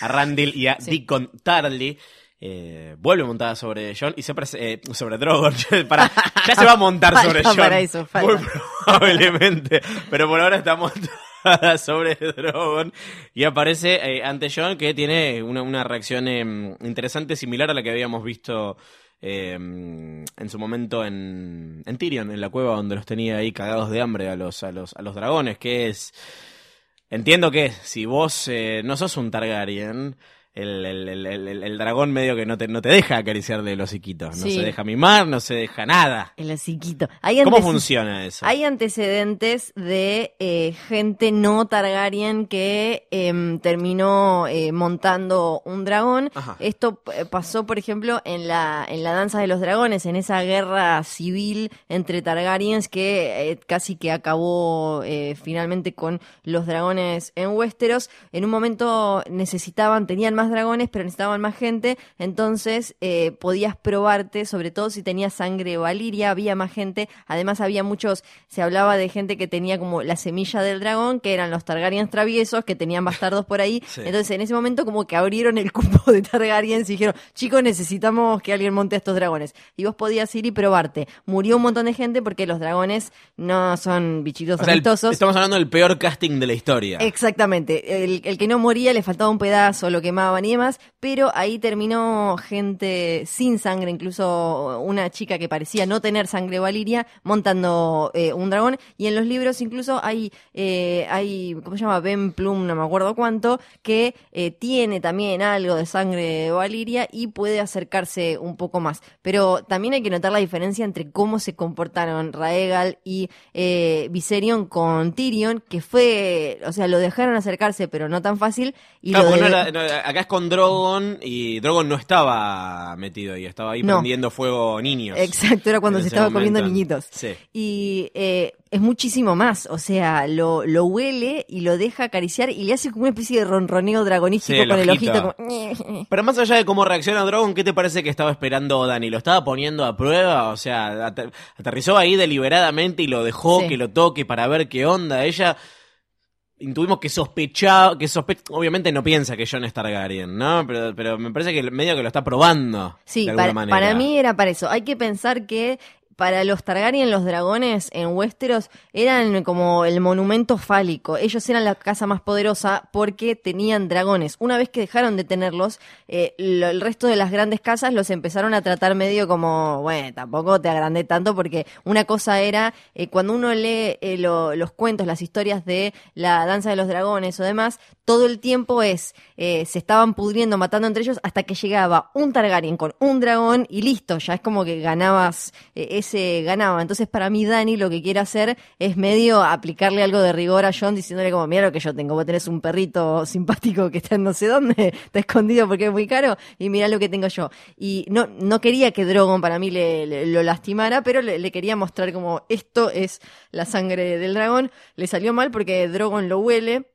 a Randall y a Sí. Deacon Tarly. eh, vuelve montada sobre Jon y se eh, sobre Drogon. para, ya se va a montar sobre falta. Muy probablemente. Pero por ahora está montada sobre Drogon. Y aparece eh, ante Jon que tiene una, una reacción eh, interesante, similar a la que habíamos visto eh, en su momento en, en Tyrion, en la cueva donde los tenía ahí cagados de hambre a los, a los, a los dragones, que es... Entiendo que si vos eh, no sos un Targaryen, el, el- el- el- dragón medio que no te, no te deja acariciarle los hociquitos, no Sí. se deja mimar, no se deja nada. El hociquito. Hay ¿Cómo funciona eso? Hay antecedentes de eh, gente no Targaryen que em, terminó eh, montando un dragón. Ajá. Esto eh, pasó, por ejemplo, en la, en la Danza de los Dragones, en esa guerra civil entre Targaryens que eh, casi que acabó eh, finalmente con los dragones en Westeros. En un momento necesitaban, tenían más dragones, pero necesitaban más gente, entonces eh, podías probarte, sobre todo si tenías sangre valiria, había más gente, además había muchos, se hablaba de gente que tenía como la semilla del dragón, que eran los Targaryens traviesos, que tenían bastardos por ahí, Sí. entonces en ese momento como que abrieron el cupo de Targaryens y dijeron, chicos, necesitamos que alguien monte a estos dragones, y vos podías ir y probarte. Murió un montón de gente porque los dragones no son bichitos O sea, el- amistosos. estamos hablando del peor casting de la historia. Exactamente, el, el que no moría le faltaba un pedazo, lo quemaban y demás, pero ahí terminó gente sin sangre, incluso una chica que parecía no tener sangre valiria montando eh, un dragón y en los libros incluso hay, eh, hay ¿cómo se llama? Ben Plum, no me acuerdo cuánto, que eh, tiene también algo de sangre valiria y puede acercarse un poco más, pero también hay que notar la diferencia entre cómo se comportaron Raegal y eh, Viserion con Tyrion, que fue, o sea, lo dejaron acercarse, pero no tan fácil. Y Claro, lo porque de- no era- no, acá con Drogon y Drogon no estaba metido ahí, estaba ahí No. prendiendo fuego niños. Exacto, era cuando se estaba comiendo niñitos. Sí. Y eh, es muchísimo más, o sea, lo, lo huele y lo deja acariciar y le hace como una especie de ronroneo dragonístico Sí, con el ojito. ojito. como- Pero más allá de cómo reacciona Drogon, ¿qué te parece que estaba esperando Dani? ¿Lo estaba poniendo a prueba? O sea, ater- aterrizó ahí deliberadamente y lo dejó Sí. que lo toque para ver qué onda. Ella intuimos que sospechaba, que sospe obviamente no piensa que Jon es Targaryen, ¿no? Pero, pero me parece que medio que lo está probando. Sí, de alguna para, manera. para mí era para eso. Hay que pensar que para los Targaryen, los dragones en Westeros eran como el monumento fálico. Ellos eran la casa más poderosa porque tenían dragones. Una vez que dejaron de tenerlos, eh, el resto de las grandes casas los empezaron a tratar medio como, bueno, tampoco te agrandé tanto porque una cosa era, eh, cuando uno lee eh, lo- los cuentos, las historias de la danza de los dragones o demás, todo el tiempo es, eh, se estaban pudriendo, matando entre ellos hasta que llegaba un Targaryen con un dragón y listo, ya es como que ganabas, ese ganaba. Entonces para mí Dani lo que quiere hacer es medio aplicarle algo de rigor a John diciéndole como, mira lo que yo tengo, vos tenés un perrito simpático que está en no sé dónde, está escondido porque es muy caro y mira lo que tengo yo. Y no, no quería que Drogon para mí le, le- lo lastimara, pero le, le quería mostrar como esto es la sangre del dragón. Le salió mal porque Drogon lo huele.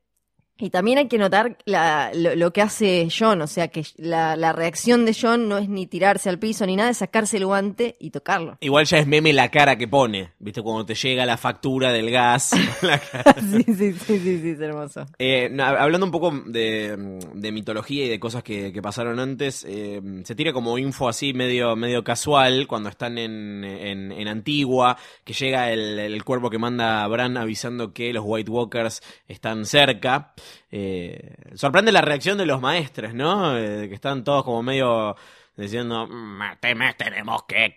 Y también hay que notar la- lo, lo que hace John, o sea que la, la reacción de John no es ni tirarse al piso ni nada, es sacarse el guante y tocarlo. Igual ya es meme la cara que pone, ¿viste? Cuando te llega la factura del gas. la cara. sí, sí, sí, sí, sí, es hermoso. Eh, no, hablando un poco de, de mitología y de cosas que, que pasaron antes, eh, se tira como info así medio, medio casual cuando están en, en, en Antigua, que llega el, el cuerpo que manda a Bran avisando que los White Walkers están cerca. Eh, sorprende la reacción de los maestres, ¿no? Eh, que están todos como medio diciendo, "Mm, te me tenemos que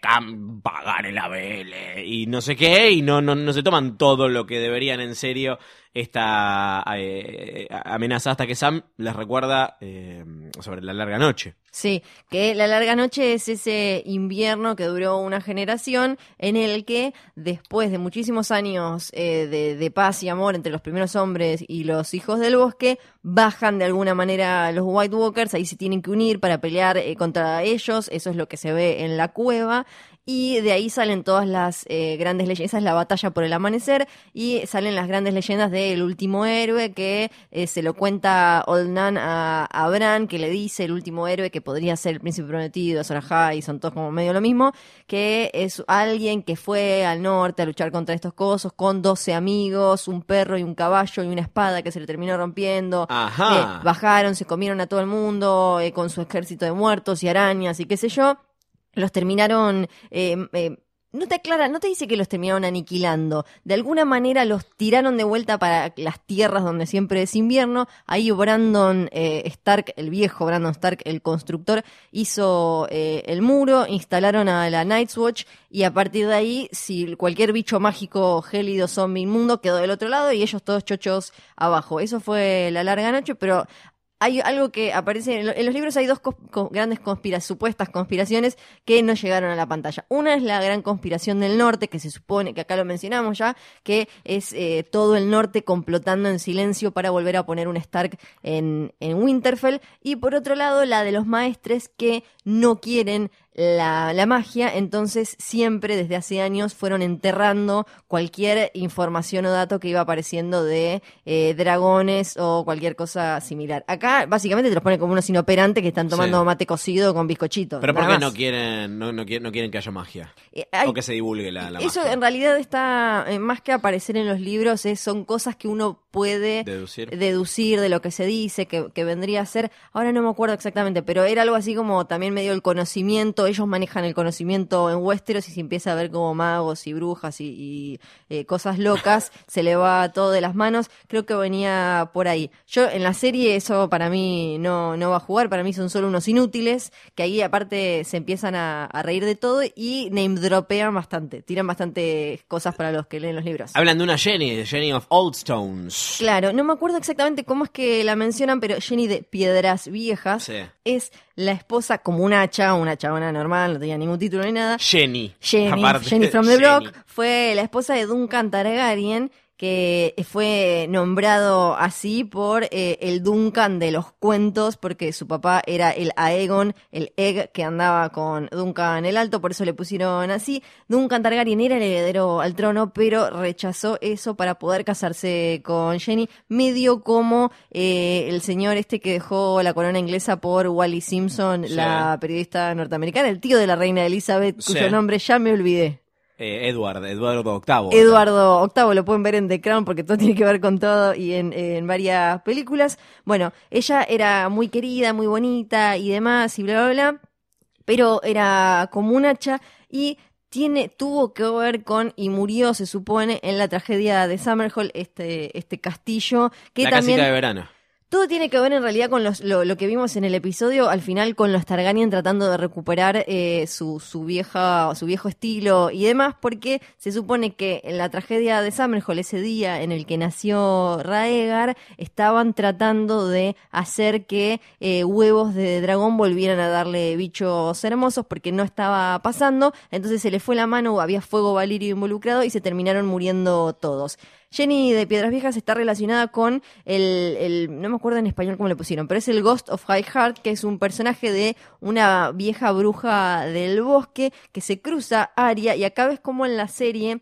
pagar el ABL y no sé qué, y no, no, no se toman todo lo que deberían en serio esta eh, amenaza hasta que Sam les recuerda eh, sobre la larga noche. Sí, que la larga noche es ese invierno que duró una generación en el que después de muchísimos años eh, de, de paz y amor entre los primeros hombres y los hijos del bosque, bajan de alguna manera los White Walkers, ahí se tienen que unir para pelear eh, contra ellos, eso es lo que se ve en la cueva. Y de ahí salen todas las eh, grandes leyendas, esa es la batalla por el amanecer, y salen las grandes leyendas del último héroe que eh, se lo cuenta Old Nan a, a Bran, que le dice el último héroe que podría ser el príncipe prometido, Azor Ahai, son todos como medio lo mismo, que es alguien que fue al norte a luchar contra estos cosos con 12 amigos, un perro y un caballo y una espada que se le terminó rompiendo. Ajá. Eh, bajaron, se comieron a todo el mundo eh, con su ejército de muertos y arañas y qué sé yo los terminaron eh, no te aclara, no te dice que los terminaron aniquilando. De alguna manera los tiraron de vuelta para las tierras donde siempre es invierno. Ahí Brandon eh, Stark, el viejo Brandon Stark, el constructor, hizo eh, el muro, instalaron a la Night's Watch y a partir de ahí, si cualquier bicho mágico, gélido, zombie, inmundo, quedó del otro lado y ellos todos chochos abajo. Eso fue la larga noche, pero hay algo que aparece en, lo- en los libros hay dos grandes conspira- supuestas conspiraciones que no llegaron a la pantalla. Una es la gran conspiración del norte, que se supone que acá lo mencionamos ya, que es eh, todo el norte complotando en silencio para volver a poner un Stark en Winterfell. Y por otro lado, la de los maestres que no quieren la, la magia, entonces siempre desde hace años fueron enterrando cualquier información o dato que iba apareciendo de eh, dragones o cualquier cosa similar. Acá básicamente te los pone como unos inoperantes que están tomando Sí. mate cocido con bizcochitos. Pero ¿por qué no quieren, no, no quieren, no quieren que haya magia? Eh, hay- o que se divulgue la, la eso magia. en realidad está, eh, más que aparecer en los libros, es- son cosas que uno puede Deducir. deducir de lo que se dice, que, que vendría a ser, ahora no me acuerdo exactamente, pero era algo así como también medio el conocimiento, ellos manejan el conocimiento en Westeros y se empieza a ver como magos y brujas y, y, eh, cosas locas, se le va todo de las manos, creo que venía por ahí. Yo en la serie eso para mí no, no va a jugar, para mí son solo unos inútiles, que ahí aparte se empiezan a, a reír de todo y name dropean bastante, tiran bastante cosas para los que leen los libros. Hablan de una Jenny, de Jenny of Old Stones. Claro, no me acuerdo exactamente cómo es que la mencionan, pero Jenny de Piedras Viejas Sí. es la esposa como un hacha, una chabona normal, no tenía ningún título ni nada. Jenny. Jenny, Jenny from the Jenny. Block, fue la esposa de Duncan Targaryen, que fue nombrado así por eh, el Duncan de los cuentos, porque su papá era el Aegon, el Egg que andaba con Duncan el Alto, por eso le pusieron así. Duncan Targaryen era el heredero al trono, pero rechazó eso para poder casarse con Jenny, medio como eh, el señor este que dejó la corona inglesa por Wally Simpson, Sí. la periodista norteamericana, el tío de la reina Elizabeth, Sí. cuyo nombre ya me olvidé. Eh, Edward, Eduardo VIII. Eduardo VIII, lo pueden ver en The Crown porque todo tiene que ver con todo y en, en varias películas. Bueno, ella era muy querida, muy bonita y demás y bla, bla, bla, pero era como un hacha y tiene, tuvo que ver con y murió, se supone, en la tragedia de Summerhall, este, este castillo que la también casita de verano. Todo tiene que ver en realidad con los- lo, que vimos en el episodio, al final con los Targaryen tratando de recuperar eh, su, su vieja, su viejo estilo y demás, porque se supone que en la tragedia de Summerhall, ese día en el que nació Raegar, estaban tratando de hacer que eh, huevos de dragón volvieran a darle bichos hermosos porque no estaba pasando, entonces se le fue la mano, había fuego valirio involucrado y se terminaron muriendo todos. Jenny de Piedras Viejas está relacionada con el, no me acuerdo en español cómo le pusieron, pero es el Ghost of High Heart, que es un personaje de una vieja bruja del bosque que se cruza Aria y acá ves como en la serie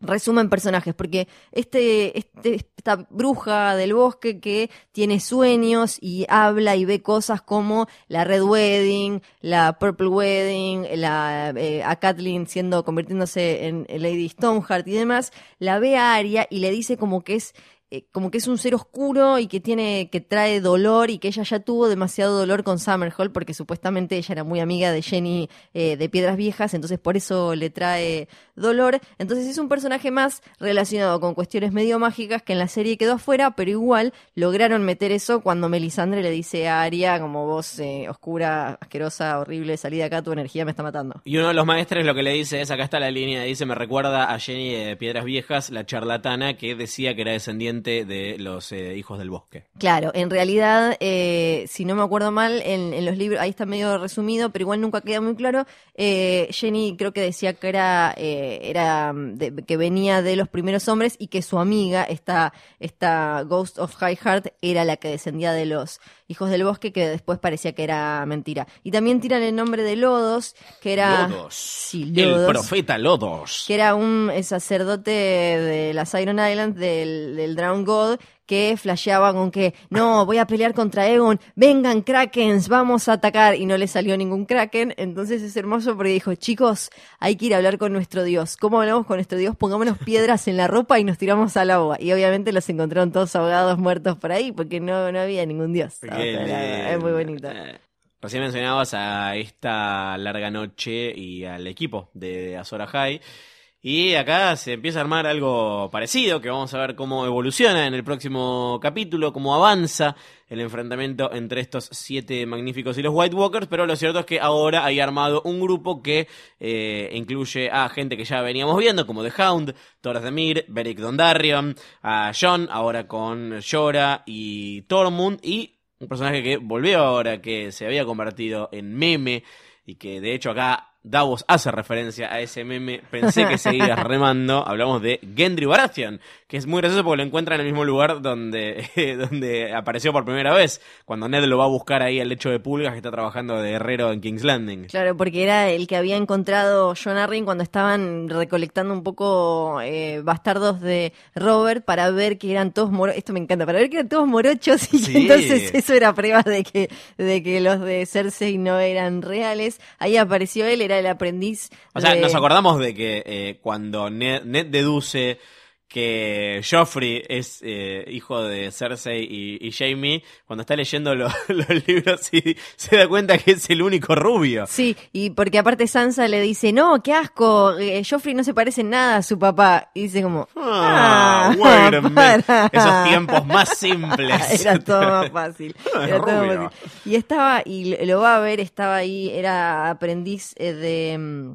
resumen personajes, porque este, este- esta bruja del bosque que tiene sueños y habla y ve cosas como la Red Wedding, la Purple Wedding, la, eh, a Kathleen siendo, convirtiéndose en Lady Stoneheart y demás, la ve a Arya y le dice como que es eh, como que es un ser oscuro y que tiene que trae dolor y que ella ya tuvo demasiado dolor con Summerhall porque supuestamente ella era muy amiga de Jenny eh, de Piedras Viejas, entonces por eso le trae dolor. Entonces es un personaje más relacionado con cuestiones medio mágicas que en la serie quedó afuera, pero igual lograron meter eso cuando Melisandre le dice a Arya como vos eh, oscura, asquerosa, horrible, salí de acá, tu energía me está matando. Y uno de los maestres lo que le dice es, acá está la línea, dice, me recuerda a Jenny de Piedras Viejas, la charlatana que decía que era descendiente de los eh, hijos del bosque. Claro, en realidad, eh, si no me acuerdo mal, en, los libros, ahí está medio resumido, pero igual nunca queda muy claro. eh, Jenny creo que decía que era, era mm, de- que venía de los primeros hombres y que su amiga, esta, esta Ghost of High Heart, era la que descendía de los hijos del bosque, que después parecía que era mentira. Y también tiran el nombre de Lodos, que era. Lodos. Sí, El Lodos profeta Lodos. que era un eh, sacerdote de las Iron Islands, del, del Drown God, que flasheaba con que, no, voy a pelear contra Egon, vengan Krakens, vamos a atacar, y no le salió ningún Kraken, entonces es hermoso porque dijo, chicos, hay que ir a hablar con nuestro Dios. ¿Cómo hablamos con nuestro Dios? Pongámonos piedras en la ropa y nos tiramos al agua. Y obviamente los encontraron todos ahogados, muertos por ahí, porque no, no había ningún Dios. O sea, es muy bonito. Eh, Recién mencionabas a esta larga noche y al equipo de Azor Ahai. Y acá se empieza a armar algo parecido, que vamos a ver cómo evoluciona en el próximo capítulo, cómo avanza el enfrentamiento entre estos siete magníficos y los White Walkers, pero lo cierto es que ahora hay armado un grupo que eh, incluye a gente que ya veníamos viendo, como The Hound, Thoros de Mir, Beric Dondarrion, a John, ahora con Jorah y Tormund, y un personaje que volvió ahora, que se había convertido en meme y que de hecho acá Davos hace referencia a ese meme. Pensé que seguías remando. Hablamos de Gendry Baratheon, que es muy gracioso porque lo encuentra en el mismo lugar donde, donde apareció por primera vez, cuando Ned lo va a buscar ahí al lecho de pulgas que está trabajando de herrero en King's Landing. Claro, porque era el que había encontrado John Arryn cuando estaban recolectando un poco eh, bastardos de Robert para ver que eran todos morochos. Esto me encanta, para ver que eran todos morochos y Sí. entonces eso era prueba de que, de que los de Cersei no eran reales. Ahí apareció él, era el aprendiz. O sea, de- nos acordamos de que eh, cuando Ned, Ned deduce que Joffrey es eh, hijo de Cersei y, y Jaime, cuando está leyendo lo- los libros y se da cuenta que es el único rubio. Sí, y porque aparte Sansa le dice, no, qué asco, eh, Joffrey no se parece en nada a su papá. Y dice como, Ah, ah. Esos tiempos más simples. Era todo más fácil. Era todo más fácil. Y estaba, y lo va a ver, estaba ahí, era aprendiz eh, de.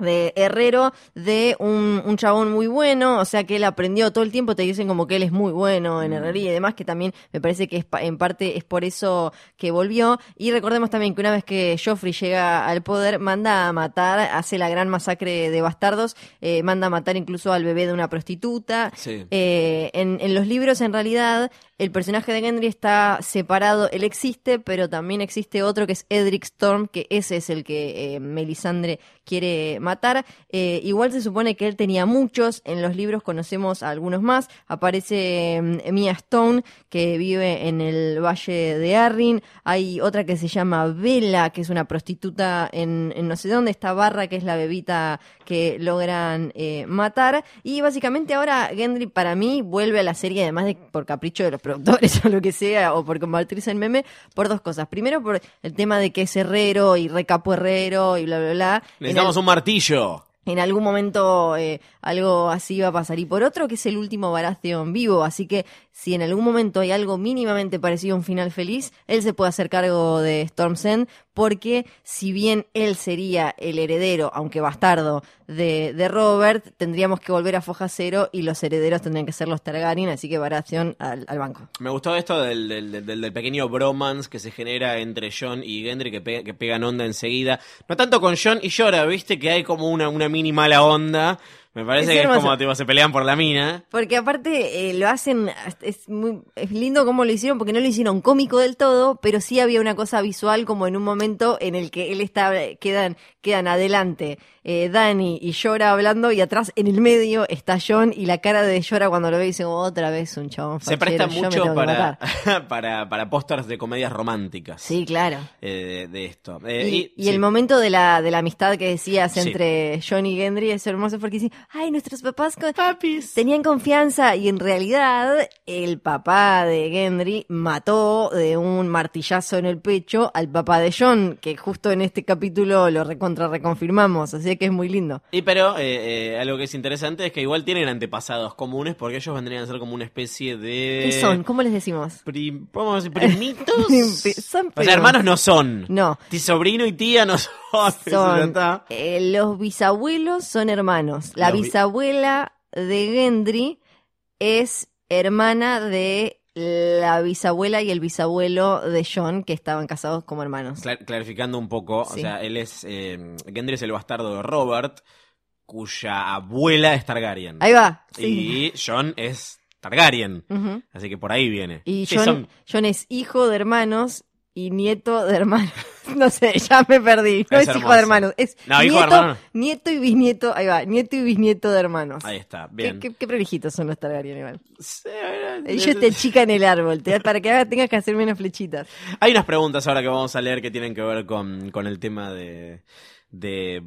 Mm, de herrero de un, un chabón muy bueno, o sea que él aprendió todo el tiempo, te dicen como que él es muy bueno Mm. en herrería y demás, que también me parece que es, pa- en parte es por eso que volvió. Y recordemos también que una vez que Joffrey llega al poder, manda a matar, hace la gran masacre de bastardos, eh, manda a matar incluso al bebé de una prostituta. Sí. Eh, en, en los libros, en realidad, el personaje de Gendry está separado. Él existe, pero también existe otro que es Edric Storm, que ese es el que eh, Melisandre quiere matar. Eh, igual se supone que él tenía muchos. En los libros conocemos a algunos más. Aparece mm, Mia Stone, que vive en el Valle de Arryn. Hay otra que se llama Vela, que es una prostituta en, en no sé dónde. Está Barra, que es la bebita que logran eh, matar. Y básicamente ahora Gendry para mí vuelve a la serie, además de por capricho de los productores o lo que sea, o por convertirse en meme, por dos cosas. Primero por el tema de que es herrero y recapo herrero y bla, bla, bla. Necesitamos el- un martillo. en algún momento eh, algo así va a pasar. Y por otro, que es el último Baratheon vivo. Así que si en algún momento hay algo mínimamente parecido a un final feliz, él se puede hacer cargo de Storm's End. Porque si bien él sería el heredero, aunque bastardo, de, de Robert, tendríamos que volver a Foja Cero y los herederos tendrían que ser los Targaryen. Así que Baratheon al, al banco. Me gustó esto del, del, del- pequeño bromance que se genera entre John y Gendry, que, pe- que pegan onda enseguida. No tanto con John y Llora, viste que hay como una, una mini mala onda. Me parece Es que hermoso. es como tipo, se pelean por la mina. Porque aparte eh, lo hacen, es muy es lindo cómo lo hicieron, porque no lo hicieron cómico del todo, pero sí había una cosa visual como en un momento en el que él está, quedan, quedan adelante eh, Dani y Llora hablando y atrás en el medio está John y la cara de Llora cuando lo ve dice otra vez un chabón Se fachero, presta mucho para, matar". para, para pósters de comedias románticas. Sí, claro. eh, de, de esto. Eh, Y, y sí. el momento de la, de la amistad que decías Sí. entre John y Gendry es hermoso porque dicen, ay, nuestros papás con- tenían confianza y en realidad el papá de Gendry mató de un martillazo en el pecho al papá de John, que justo en este capítulo lo recontra reconfirmamos, que es muy lindo. Y pero eh, eh, algo que es interesante es que igual tienen antepasados comunes porque ellos vendrían a ser como una especie de... ¿Qué son? ¿Cómo les decimos? Prim- ¿Podemos decir primitos? Son o primos. sea, hermanos no son. No. Ti sobrino y tía no son. Son, eh, los bisabuelos son hermanos. La Los bisabuela de Gendry es hermana de la bisabuela y el bisabuelo de John, que estaban casados como hermanos. Cla- clarificando un poco, o sea, él es. Eh, Gendry es el bastardo de Robert, cuya abuela es Targaryen. Ahí va. Sí. Y John es Targaryen. Así que por ahí viene. Y Sí, John, son- John es hijo de hermanos y nieto de hermanos. No sé, ya me perdí. No Es es, hijo de hermanos, es No, nieto, nieto y bisnieto. Ahí va, nieto y bisnieto de hermanos. Ahí está, Qué, bien. qué, qué prolijitos son los Targaryen igual. Sí, eh, Ellos te achican el árbol, te, para que tengas que hacer menos flechitas. Hay unas preguntas ahora que vamos a leer que tienen que ver con, con el tema de, de,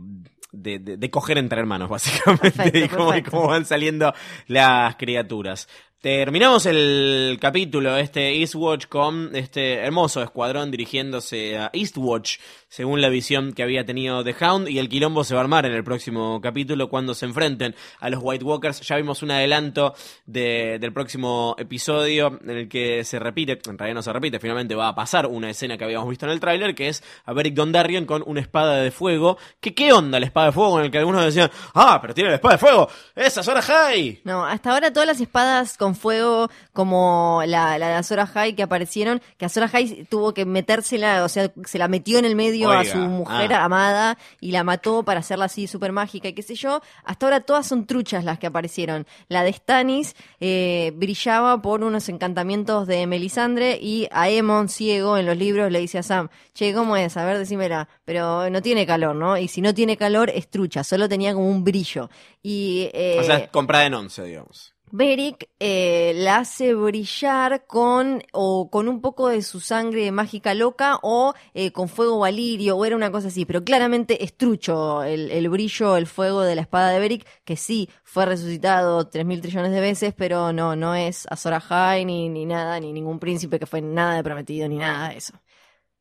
de, de- de coger entre hermanos, básicamente, Perfecto, y, cómo, y cómo van saliendo las criaturas. Terminamos el capítulo, este Eastwatch, con este hermoso escuadrón dirigiéndose a Eastwatch, según la visión que había tenido The Hound, y el quilombo se va a armar en el próximo capítulo cuando se enfrenten a los White Walkers. Ya vimos un adelanto de- del próximo episodio en el que se repite, en realidad no se repite, finalmente va a pasar una escena que habíamos visto en el tráiler, que es a Beric Dondarrion con una espada de fuego. Que, ¿Qué onda la espada de fuego? En el que algunos decían, ah, pero tiene la espada de fuego, esa es High. No, hasta ahora todas las espadas con fuego, como la, la de Azor Ahai que aparecieron, que Azor Ahai tuvo que metérsela, o sea, se la metió en el medio a su mujer ah. amada y la mató para hacerla así súper mágica y qué sé yo. Hasta ahora todas son truchas las que aparecieron. La de Stannis eh, brillaba por unos encantamientos de Melisandre y a Aemon, ciego, en los libros le dice a Sam, che, ¿cómo es? A ver, decímela. Pero no tiene calor, ¿no? Y si no tiene calor, es trucha, solo tenía como un brillo. Y, eh, O sea, comprada en once, digamos. Beric eh, la hace brillar con o con un poco de su sangre mágica loca o eh, con fuego valirio o era una cosa así, pero claramente es trucho el, el brillo, el fuego de la espada de Beric, que sí fue resucitado tres mil trillones de veces, pero no, no es Azor Ahai ni, ni nada, ni ningún príncipe que fue nada de prometido, ni nada de eso.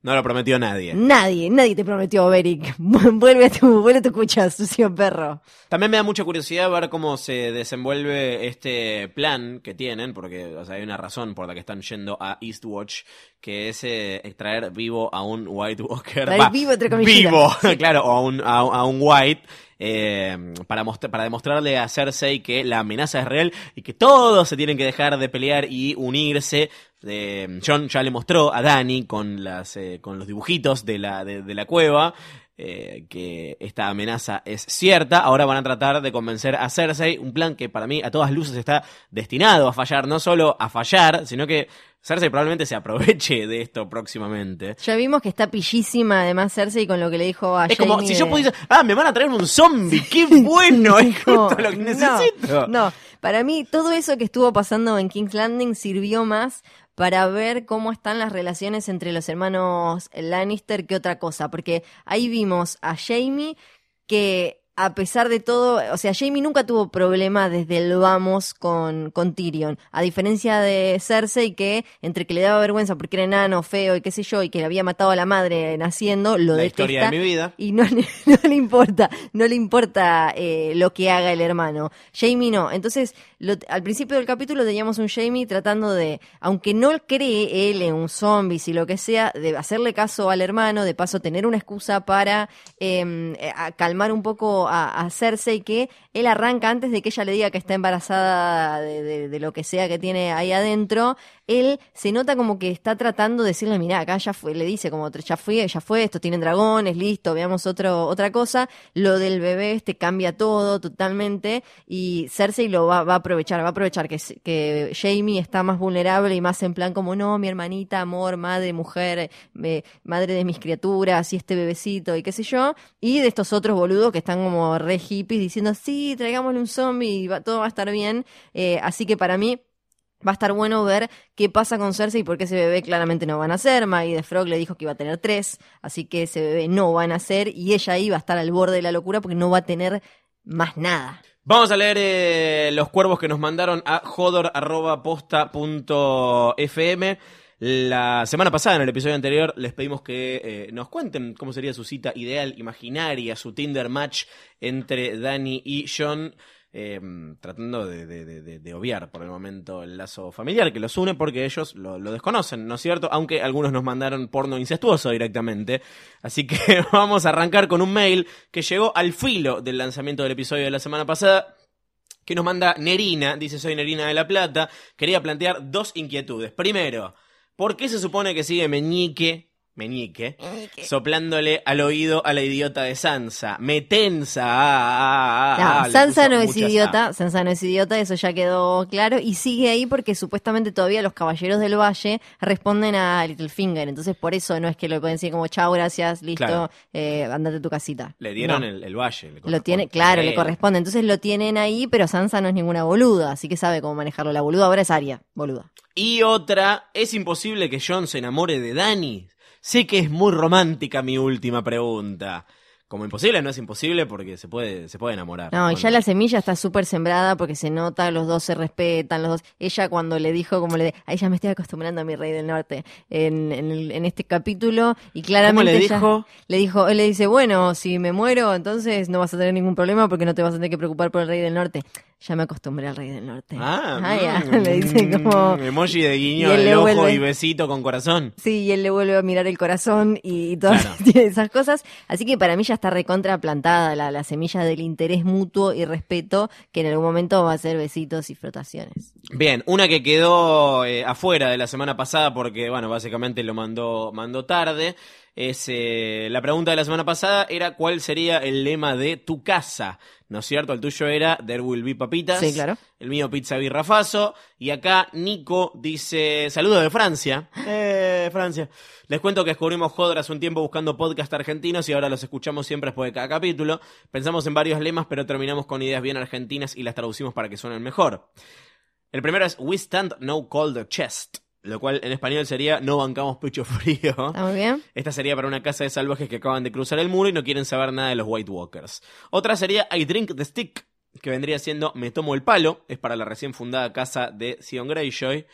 No lo prometió nadie. Nadie, nadie te prometió, Beric. vuelve a tu, vuelve a tu cucha, sucio perro. También me da mucha curiosidad ver cómo se desenvuelve este plan que tienen, porque o sea, hay una razón por la que están yendo a Eastwatch, que es eh, extraer vivo a un White Walker. Traer vivo, entre comillas. Vivo, Sí. claro, o a un, a, a un White. Eh, para, para demostrarle a Cersei que la amenaza es real y que todos se tienen que dejar de pelear y unirse. Eh, John ya le mostró a Dani con, las, eh, con los dibujitos de la, de la cueva eh, que esta amenaza es cierta. Ahora van a tratar de convencer a Cersei, un plan que para mí a todas luces está destinado a fallar, no solo a fallar, sino que Cersei probablemente se aproveche de esto próximamente. Ya vimos que está pillísima, además, Cersei, con lo que le dijo a Es como si yo pudiese, ah, me van a traer un zombie, qué bueno, es No, justo lo que no, necesito. No, para mí todo eso que estuvo pasando en King's Landing sirvió más para ver cómo están las relaciones entre los hermanos Lannister que otra cosa, porque ahí vimos a Jamie que a pesar de todo, o sea, Jamie nunca tuvo problema desde el vamos con, con Tyrion, a diferencia de Cersei que entre que le daba vergüenza porque era enano, feo y qué sé yo, y que le había matado a la madre naciendo, lo La detesta. historia de mi vida. Y no, le- no le importa, no le importa eh, lo que haga el hermano. Jamie no. Entonces, lo- al principio del capítulo teníamos un Jamie tratando de, aunque no cree él en un zombies y lo que sea, de hacerle caso al hermano, de paso tener una excusa para eh, a calmar un poco a, a Cersei, que él arranca antes de que ella le diga que está embarazada de- de lo que sea que tiene ahí adentro. Él se nota como que está tratando de decirle, mira, acá ya fue, le dice como, ya fue, ya fue, esto tienen dragones, listo, veamos otro, otra cosa. Lo del bebé este cambia todo totalmente y Cersei lo va, va a aprovechar, va a aprovechar que, Jamie está más vulnerable y más en plan como, no, mi hermanita, amor, madre, mujer, madre de mis criaturas y este bebecito y qué sé yo. Y de estos otros boludos que están como re hippies diciendo, sí, traigámosle un zombie y va- todo va a estar bien. Eh, así que para mí... Va a estar bueno ver qué pasa con Cersei porque ese bebé claramente no va a nacer. Maggie de Frog le dijo que iba a tener tres, así que ese bebé no va a nacer y ella ahí va a estar al borde de la locura porque no va a tener más nada. Vamos a leer eh, los cuervos que nos mandaron a jodor.posta.fm. La semana pasada, en el episodio anterior, les pedimos que eh, nos cuenten cómo sería su cita ideal, imaginaria, su Tinder match entre Dani y John. Eh, tratando de, obviar por el momento el lazo familiar que los une porque ellos lo, lo desconocen, ¿no es cierto? Aunque algunos nos mandaron porno incestuoso directamente. Así que vamos a arrancar con un mail que llegó al filo del lanzamiento del episodio de la semana pasada que nos manda Nerina, dice soy Nerina de la Plata, quería plantear dos inquietudes. Primero, ¿por qué se supone que sigue Meñique, Meñique, soplándole al oído a la idiota de Sansa? Me tensa. ah, ah, ah, No, ah, Sansa no es idiota, Sansa no es idiota, eso ya quedó claro. Y sigue ahí porque supuestamente todavía los caballeros del valle responden a Littlefinger. Entonces por eso no es que lo pueden decir como chao, gracias, listo, Claro. eh, andate a tu casita. Le dieron No. el, el valle. le Lo tiene, claro, le corresponde. Entonces lo tienen ahí, pero Sansa no es ninguna boluda, así que sabe cómo manejarlo. La boluda ahora es Aria, boluda. Y otra, ¿es imposible que John se enamore de Dani? Sé que es muy romántica mi última pregunta. Como imposible, no es imposible porque se puede, se puede enamorar. No, y ya la semilla está súper sembrada porque se nota, los dos se respetan, los dos. Ella cuando le dijo, como le, a ella me estoy acostumbrando a mi rey del norte en, en, el- en este capítulo y claramente le ella- dijo? le dijo, él le dice, bueno, si me muero, entonces no vas a tener ningún problema porque no te vas a tener que preocupar por el rey del norte. Ya me acostumbré al rey del norte. Ah, ya, mm, le dice como... mm, Emoji de guiño del ojo vuelve- y besito con corazón. Sí, y él le vuelve a mirar el corazón y, y todas Claro. esas cosas. Así que para mí ya está recontra plantada la, la semilla del interés mutuo y respeto, que en algún momento va a ser besitos y frotaciones. Bien, una que quedó eh, afuera de la semana pasada porque, bueno, básicamente lo mandó, mandó tarde. Es, eh, la pregunta de la semana pasada era cuál sería el lema de tu casa, ¿no es cierto? El tuyo era There will be papitas. Sí, claro. El mío pizza birrafazo. Y acá Nico dice, saludos de Francia. Eh, Francia. Les cuento que descubrimos Joder hace un tiempo buscando podcast argentinos y ahora los escuchamos siempre después de cada capítulo. Pensamos en varios lemas, pero terminamos con ideas bien argentinas y las traducimos para que suenen mejor. El primero es We stand no cold chest, lo cual en español sería No bancamos pecho frío. ¿Está muy bien? Esta sería para una casa de salvajes que acaban de cruzar el muro y no quieren saber nada de los White Walkers. Otra sería I drink the stick, que vendría siendo Me tomo el palo, es para la recién fundada casa de Sion Greyjoy.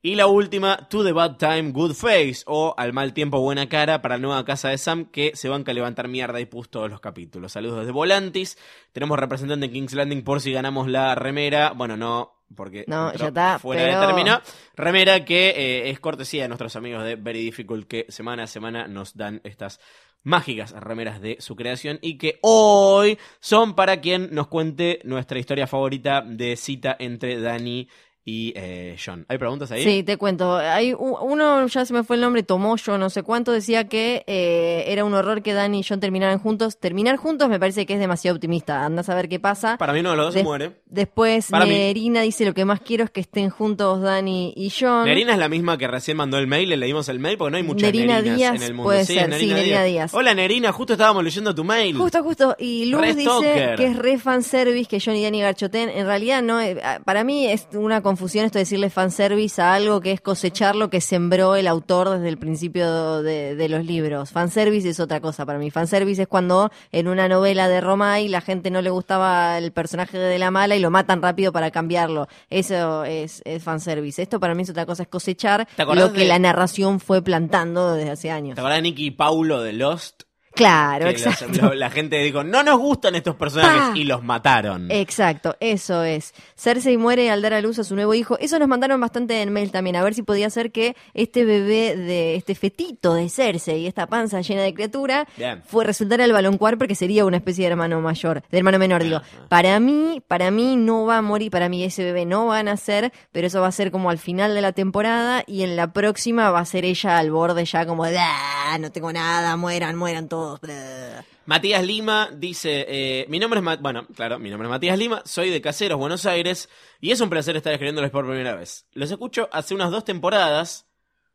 Y la última, To the Bad Time, Good Face, o Al mal tiempo, buena cara, para la nueva casa de Sam, que se banca a levantar mierda y pus todos los capítulos. Saludos desde Volantis. Tenemos representante en King's Landing por si ganamos la remera. Bueno, no, porque No, entró ya está, fuera pero- de término. Remera que eh, es cortesía de nuestros amigos de Very Difficult, que semana a semana nos dan estas mágicas remeras de su creación y que hoy son para quien nos cuente nuestra historia favorita de cita entre Dani y eh, John. ¿Hay preguntas ahí? Sí, te cuento. Hay uno, ya se me fue el nombre, Tomoyo, no sé cuánto, decía que eh, era un horror que Dani y John terminaran juntos. Terminar juntos me parece que es demasiado optimista. Anda a saber qué pasa. Para mí uno de los dos se muere. Después. Nerina dice lo que más quiero es que estén juntos Dani y John. Nerina es la misma que recién mandó el mail, le leímos el mail porque no hay muchas Nerina Nerinas Díaz en el mundo. puede sí, ser, sí, Nerina Díaz. Hola Nerina, justo estábamos leyendo tu mail. Justo, justo. Y Luz Re dice stalker. que es re fanservice que John y Dani garchoten. En realidad, no. eh, Para mí es una confusión esto de decirle fanservice a algo que es cosechar lo que sembró el autor desde el principio de, de los libros. Fanservice es otra cosa para mí. Fanservice es cuando en una novela de Romay la gente no le gustaba el personaje de la mala y lo matan rápido para cambiarlo. Eso es, es fanservice. Esto para mí es otra cosa, es cosechar ¿Te acordás lo que de- la narración fue plantando desde hace años. ¿Te acordás de Nicky y Paulo de Lost? Claro, los- exacto. lo- la gente dijo, no nos gustan estos personajes y los mataron. Exacto, eso es. Cersei muere al dar a luz a su nuevo hijo. Eso nos mandaron bastante en mail también, a ver si podía ser que este bebé de este fetito de Cersei, esta panza llena de criatura, Bien. fue resultar el baloncuar porque sería una especie de hermano mayor, de hermano menor, digo. Ajá. Para mí, para mí no va a morir, para mí ese bebé no va a nacer, pero eso va a ser como al final de la temporada y en la próxima va a ser ella al borde ya como de, "Ah, no tengo nada, mueran, mueran todos. Blah". Matías Lima dice, eh, mi nombre es, Ma- bueno, claro, mi nombre es Matías Lima, soy de Caseros, Buenos Aires, y es un placer estar escribiéndoles por primera vez. Los escucho hace unas dos temporadas,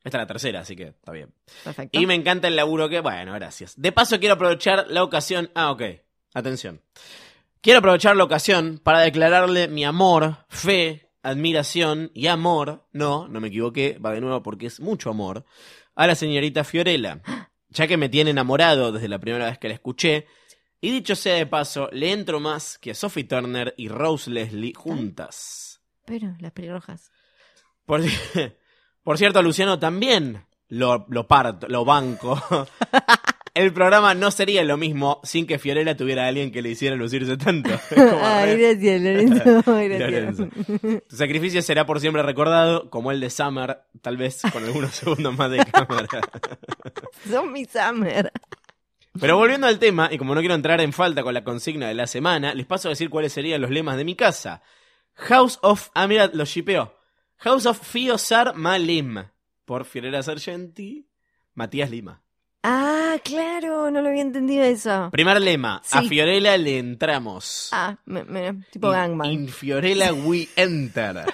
esta es la tercera, así que está bien. Perfecto. Y me encanta el laburo que, bueno, gracias. De paso quiero aprovechar la ocasión, ah, ok, atención. Quiero aprovechar la ocasión para declararle mi amor, fe, admiración y amor, no, no me equivoqué, va de nuevo porque es mucho amor, a la señorita Fiorella, ya que me tiene enamorado desde la primera vez que la escuché, y dicho sea de paso, le entro más que a Sophie Turner y Rose Leslie juntas. Pero las pelirrojas. Por, por cierto, Luciano también lo, lo parto, lo banco. El programa no sería lo mismo sin que Fiorella tuviera a alguien que le hiciera lucirse tanto. Como Ay, re- gracias, Lorenzo. Gracias. Lorenzo. Tu sacrificio será por siempre recordado, como el de Summer, tal vez con algunos segundos más de cámara. Son mi Summer. Pero volviendo al tema, y como no quiero entrar en falta con la consigna de la semana, les paso a decir cuáles serían los lemas de mi casa. House of... Ah, mira, lo shipeo. House of Fiosar Malim. Por Fiorella Sargenti, Matías Lima. Ah, claro, no lo había entendido eso. Primer lema, a Sí. Fiorella le entramos. Ah, me- me- tipo In- gangbang. In Fiorella we enter.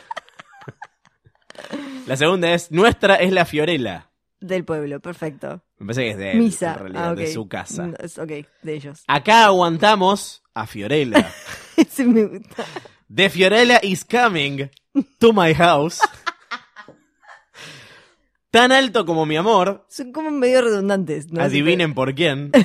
la segunda es, nuestra es la Fiorella. Del pueblo, perfecto. Me parece que es de él, Misa. en realidad, ah, de su casa. No, es- ok, de ellos. Acá aguantamos a Fiorella. Ese me gusta. The Fiorella is coming to my house. Tan alto como mi amor. Son como medio redundantes. ¿no? Adivinen por quién.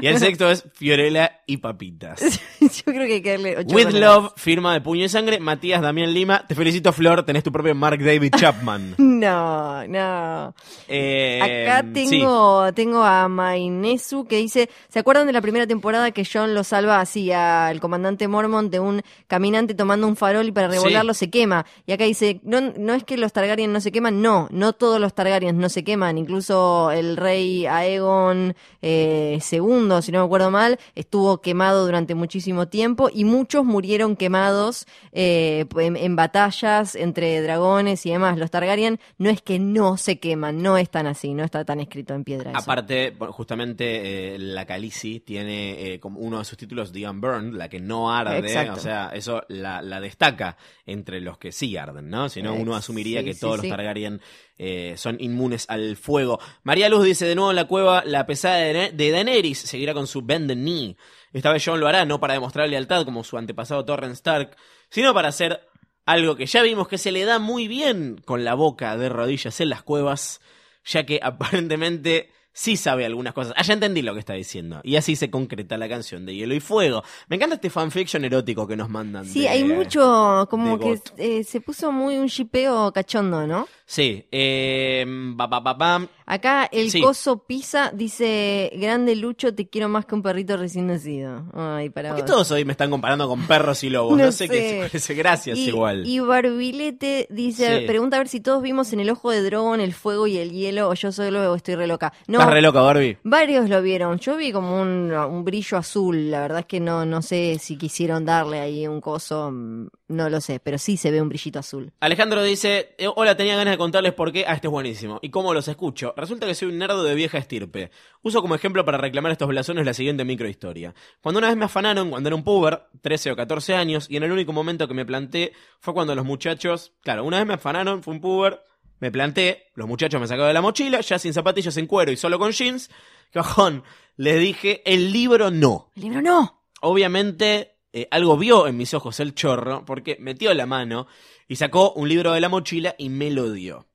Y el sexto es Fiorella y papitas. Yo creo que hay que darle ocho With. Love, firma de puño y sangre, Matías Damián Lima. Te felicito, Flor, tenés tu propio Mark David Chapman. No, no. Eh, Acá sí. tengo, tengo a Mainesu que dice, ¿se acuerdan de la primera temporada que John lo salva así al comandante Mormont de un caminante tomando un farol y para Sí. revolarlo se quema? Y acá dice, no, no es que los Targaryen no se queman, no, no todos los Targaryen no se queman, incluso el rey Aegon eh, II, si no me acuerdo mal, estuvo quemado durante muchísimo tiempo y muchos murieron quemados eh, en, en batallas entre dragones y demás. Los Targaryen no es que no se queman, no es tan así, no está tan escrito en piedra. eso. Aparte, justamente eh, la Calici tiene eh, como uno de sus títulos The Unburned, la que no arde, Exacto. o sea, eso la, la destaca entre los que sí arden, ¿no? Si no, uno asumiría sí, que todos sí. los Targaryen eh, son inmunes al fuego. María Luz dice de nuevo en la cueva, la pesada de, Da- de Daenerys seguirá con su bend the knee. Esta vez Jon lo hará, no para demostrar lealtad como su antepasado Torren Stark, sino para hacer algo que ya vimos que se le da muy bien con la boca de rodillas en las cuevas, ya que aparentemente sí sabe algunas cosas. Ah, ya entendí lo que está diciendo. Y así se concreta la canción de Hielo y Fuego. Me encanta este fanfiction erótico que nos mandan. Sí, de- hay mucho, como que eh, se puso muy un shipeo cachondo, ¿no? Sí, eh, ba, ba, ba, bam. Acá el Sí. coso Pisa dice, grande Lucho, te quiero más que un perrito recién nacido. Ay, para ¿Por qué vos. todos hoy me están comparando con perros y lobos? No, No sé, qué Gracias y, igual. Y Barbilete dice, Sí. pregunta a ver si todos vimos en el ojo de Drogon el fuego y el hielo, o yo solo estoy re loca. No, Estás re loca, Barbie. varios lo vieron. Yo vi como un, un brillo azul. La verdad es que no, no sé si quisieron darle ahí un coso, mm, no lo sé, pero sí se ve un brillito azul. Alejandro dice, eh, hola, tenía ganas de contarles por qué, ah, este es buenísimo, y cómo los escucho. Resulta que soy un nerdo de vieja estirpe. Uso como ejemplo para reclamar estos blasones la siguiente microhistoria. Cuando una vez me afanaron, cuando era un puber, 13 o 14 años, y en el único momento que me planté fue cuando los muchachos, claro, una vez me afanaron, fue un puber, me planté, los muchachos me sacaron de la mochila, ya sin zapatillas, en cuero y solo con jeans, cajón, les dije, el libro no. El libro no. Obviamente eh, algo vio en mis ojos el chorro, porque metió la mano y sacó un libro de la mochila y me lo dio.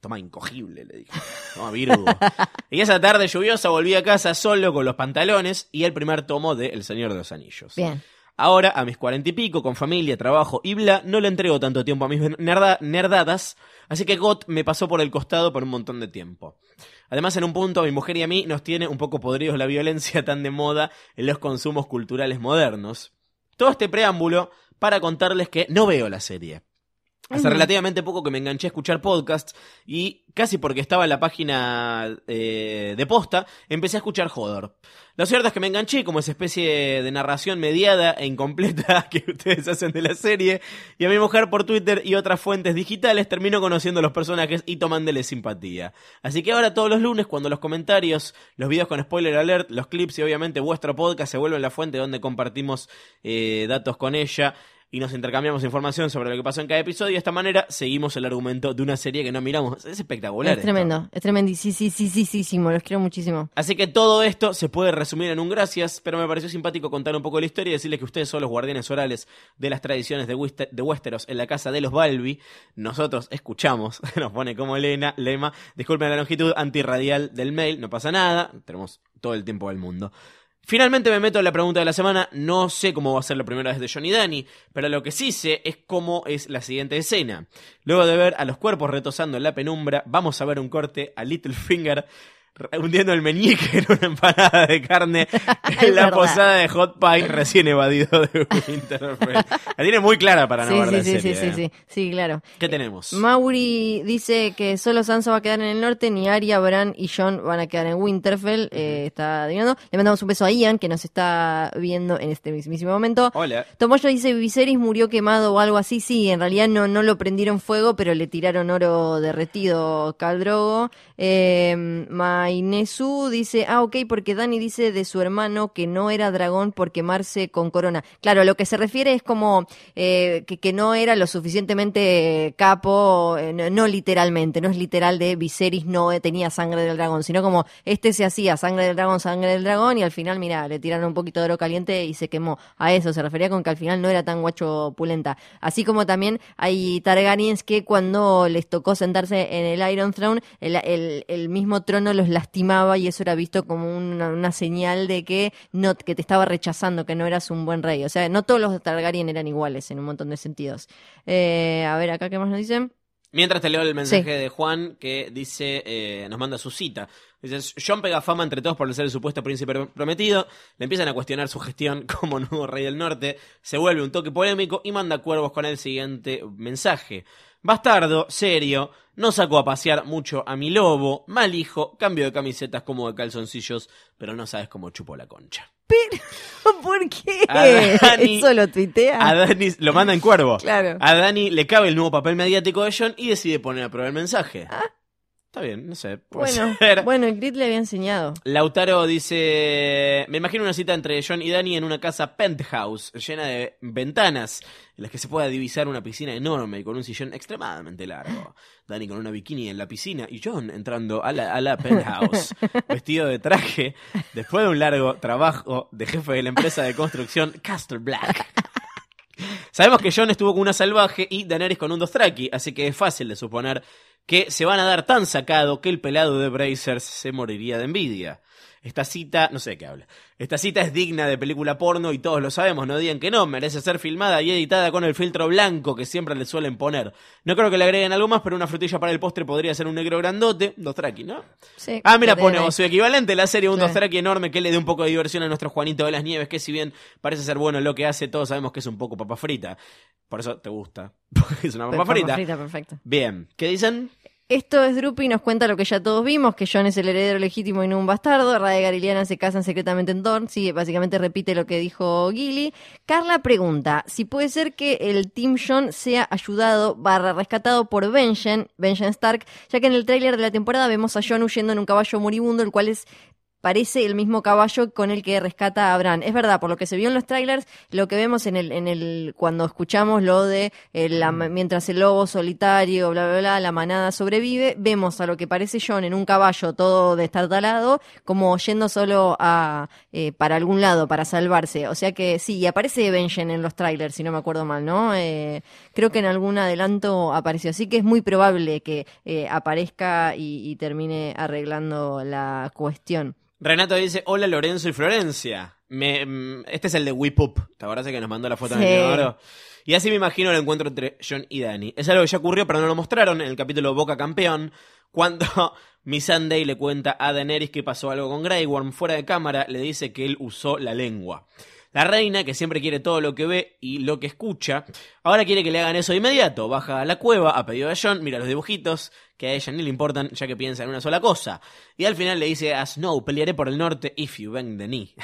Toma, incogible, le dije. Toma, Virgo. y esa tarde lluviosa volví a casa solo con los pantalones y el primer tomo de El Señor de los Anillos. Bien. Ahora, a mis cuarenta y pico, con familia, trabajo y bla, no le entrego tanto tiempo a mis nerda- nerdadas, así que GOT me pasó por el costado por un montón de tiempo. Además, en un punto, a mi mujer y a mí nos tiene un poco podridos la violencia tan de moda en los consumos culturales modernos. Todo este preámbulo para contarles que no veo la serie. Hace relativamente poco que me enganché a escuchar podcasts y casi porque estaba en la página eh, de posta, empecé a escuchar Jodor. Lo cierto es que me enganché como esa especie de narración mediada e incompleta que ustedes hacen de la serie y a mi mujer por Twitter y otras fuentes digitales termino conociendo a los personajes y tomándoles simpatía. Así que ahora todos los lunes cuando los comentarios, los videos con spoiler alert, los clips y obviamente vuestro podcast se vuelven la fuente donde compartimos eh, datos con ella y nos intercambiamos información sobre lo que pasó en cada episodio y de esta manera seguimos el argumento de una serie que no miramos. Es espectacular. Es esto. tremendo, es tremendo. Sí, sí, sí, sí, sí, sí, los quiero muchísimo. Así que todo esto se puede resumir en un gracias, pero me pareció simpático contar un poco la historia y decirles que ustedes son los guardianes orales de las tradiciones de, Wester- de Westeros en la casa de los Balbi. Nosotros escuchamos, nos pone como lena, lema, disculpen la longitud antirradial del mail, no pasa nada, tenemos todo el tiempo del mundo. Finalmente me meto en la pregunta de la semana. No sé cómo va a ser la primera vez de Johnny Dani, pero lo que sí sé es cómo es la siguiente escena. Luego de ver a los cuerpos retosando en la penumbra, vamos a ver un corte a Littlefinger hundiendo el meñique en una empanada de carne en la verdad. posada de Hot Pie recién evadido de Winterfell. La tiene muy clara para no Sí, ver sí, la sí, sí, serie, sí, ¿eh? sí, sí, claro. ¿Qué tenemos? Mauri dice que solo Sansa va a quedar en el norte, ni Arya, Bran y John van a quedar en Winterfell. eh, está adivinando. Le mandamos un beso a Ian, que nos está viendo en este mismísimo momento. Hola. Tomoyo dice Viserys murió quemado o algo así. Sí, en realidad no, no lo prendieron fuego, pero le tiraron oro derretido Caldrogo. Eh, Mainesu dice, ah, ok, porque Dani dice de su hermano que no era dragón por quemarse con corona. Claro, a lo que se refiere es como eh, que, que no era lo suficientemente capo, eh, no, no literalmente, no es literal de Viserys no eh, tenía sangre del dragón, sino como este se hacía sangre del dragón, sangre del dragón, y al final, mira, le tiraron un poquito de oro caliente y se quemó. A eso se refería con que al final no era tan guacho pulenta. Así como también hay Targaryens que cuando les tocó sentarse en el Iron Throne, el, el- el mismo trono los lastimaba y eso era visto como una, una señal de que no que te estaba rechazando, que no eras un buen rey. O sea, no todos los Targaryen eran iguales en un montón de sentidos. Eh, a ver, acá qué más nos dicen. Mientras te leo el mensaje Sí. de Juan que dice, eh, nos manda su cita. Dice, John pega fama entre todos por ser el supuesto príncipe prometido, le empiezan a cuestionar su gestión como nuevo rey del norte, se vuelve un toque polémico y manda cuervos con el siguiente mensaje. Bastardo, serio, no sacó a pasear mucho a mi lobo, mal hijo, cambio de camisetas como de calzoncillos, pero no sabes cómo chupo la concha. ¿Por qué? Dani- Eso lo tuitea. A Dani, lo manda en cuervo. Claro. A Dani le cabe el nuevo papel mediático de John y decide poner a prueba el mensaje. Está bien, no sé. Bueno, ser. bueno, el Grit le había enseñado. Lautaro dice, me imagino una cita entre John y Dani en una casa penthouse llena de ventanas en las que se pueda divisar una piscina enorme y con un sillón extremadamente largo. Dani con una bikini en la piscina y John entrando a la, a la penthouse vestido de traje después de un largo trabajo de jefe de la empresa de construcción Castle Black. Sabemos que John estuvo con una salvaje y Daenerys con un Dothraki, así que es fácil de suponer que se van a dar tan sacado que el pelado de Brazers se moriría de envidia. Esta cita, no sé de qué habla. Esta cita es digna de película porno y todos lo sabemos, no digan que no, merece ser filmada y editada con el filtro blanco que siempre le suelen poner. No creo que le agreguen algo más, pero una frutilla para el postre podría ser un negro grandote, Dothraki, ¿no? Sí, Ah, mira, lo pone tiene o su equivalente, la serie Un Sí. Dothraki enorme que le dé un poco de diversión a nuestro Juanito de las Nieves, que si bien parece ser bueno en lo que hace, todos sabemos que es un poco papa frita. Por eso te gusta, porque es una papa Papa frita. frita, perfecto. Bien, ¿qué dicen? Esto es Drupi nos cuenta lo que ya todos vimos, que John es el heredero legítimo y no un bastardo. Rhaegar y Lyanna se casan secretamente en Dorne. Sí, básicamente repite lo que dijo Gilly. Carla pregunta si puede ser que el Team John sea ayudado barra rescatado por Benjen, Benjen Stark, ya que en el tráiler de la temporada vemos a John huyendo en un caballo moribundo, el cual es parece el mismo caballo con el que rescata a Bran. Es verdad, por lo que se vio en los trailers, lo que vemos en el, en el, cuando escuchamos lo de eh, la- mientras el lobo solitario, bla, bla, bla, la manada sobrevive, vemos a lo que parece John en un caballo todo destartalado, como yendo solo a, eh, para algún lado, para salvarse. O sea que sí, y aparece Benjen en los trailers, si no me acuerdo mal, ¿no? Eh, creo que en algún adelanto apareció. Así que es muy probable que eh, aparezca y, y termine arreglando la cuestión. Renato dice, hola Lorenzo y Florencia. Me, mm, este es el de Whip Up, ¿te acuerdas que nos mandó la foto Sí. en el inodoro? Y así me imagino el encuentro entre John y Danny. Es algo que ya ocurrió, pero no lo mostraron en el capítulo Boca Campeón, cuando Miss Sunday le cuenta a Daenerys que pasó algo con Grey Worm fuera de cámara, le dice que él usó la lengua. La reina, que siempre quiere todo lo que ve y lo que escucha, ahora quiere que le hagan eso de inmediato. Baja a la cueva a pedido de John, mira los dibujitos, que a ella ni le importan, ya que piensa en una sola cosa. Y al final le dice a Snow, pelearé por el norte if you bend the knee.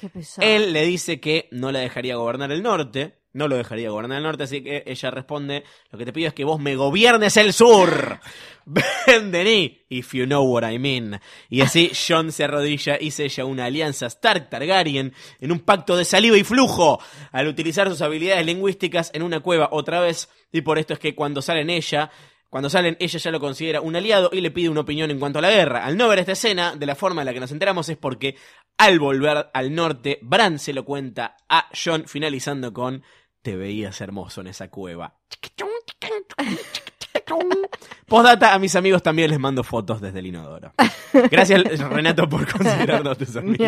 Qué pesado. Él le dice que no la dejaría gobernar el norte, no lo dejaría gobernar el norte, así que ella responde, lo que te pido es que vos me gobiernes el sur. The knee, if you know what I mean. Y así John se arrodilla y sella una alianza Stark-Targaryen en un pacto de saliva y flujo, al utilizar sus habilidades lingüísticas en una cueva otra vez, y por esto es que cuando salen ella, cuando salen, ella ya lo considera un aliado y le pide una opinión en cuanto a la guerra. Al no ver esta escena, de la forma en la que nos enteramos es porque al volver al norte, Bran se lo cuenta a John, finalizando con Te veías hermoso en esa cueva. Postdata, a mis amigos también les mando fotos desde el inodoro. Gracias, Renato, por considerarnos tus amigos.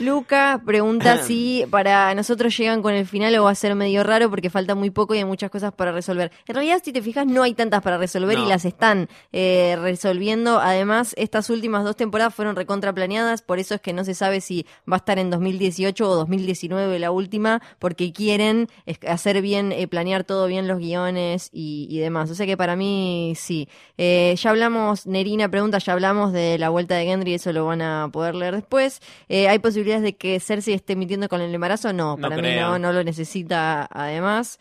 Luca pregunta si para nosotros llegan con el final o va a ser medio raro porque falta muy poco y hay muchas cosas para resolver. En realidad, si te fijas, no hay tantas para resolver No. y las están eh, resolviendo. Además, estas últimas dos temporadas fueron recontra planeadas, por eso es que no se sabe si va a estar en 2018 o 2019 la última, porque quieren hacer bien, eh, planear todo bien los guiones y, y demás. O sea que para mí sí. Eh, ya hablamos, Nerina pregunta, ya hablamos de la vuelta de Gendry, eso lo van a poder leer después. Eh, ¿Hay posibilidades de que Cersei esté mintiendo con el embarazo? No, No para mí no, no lo necesita además.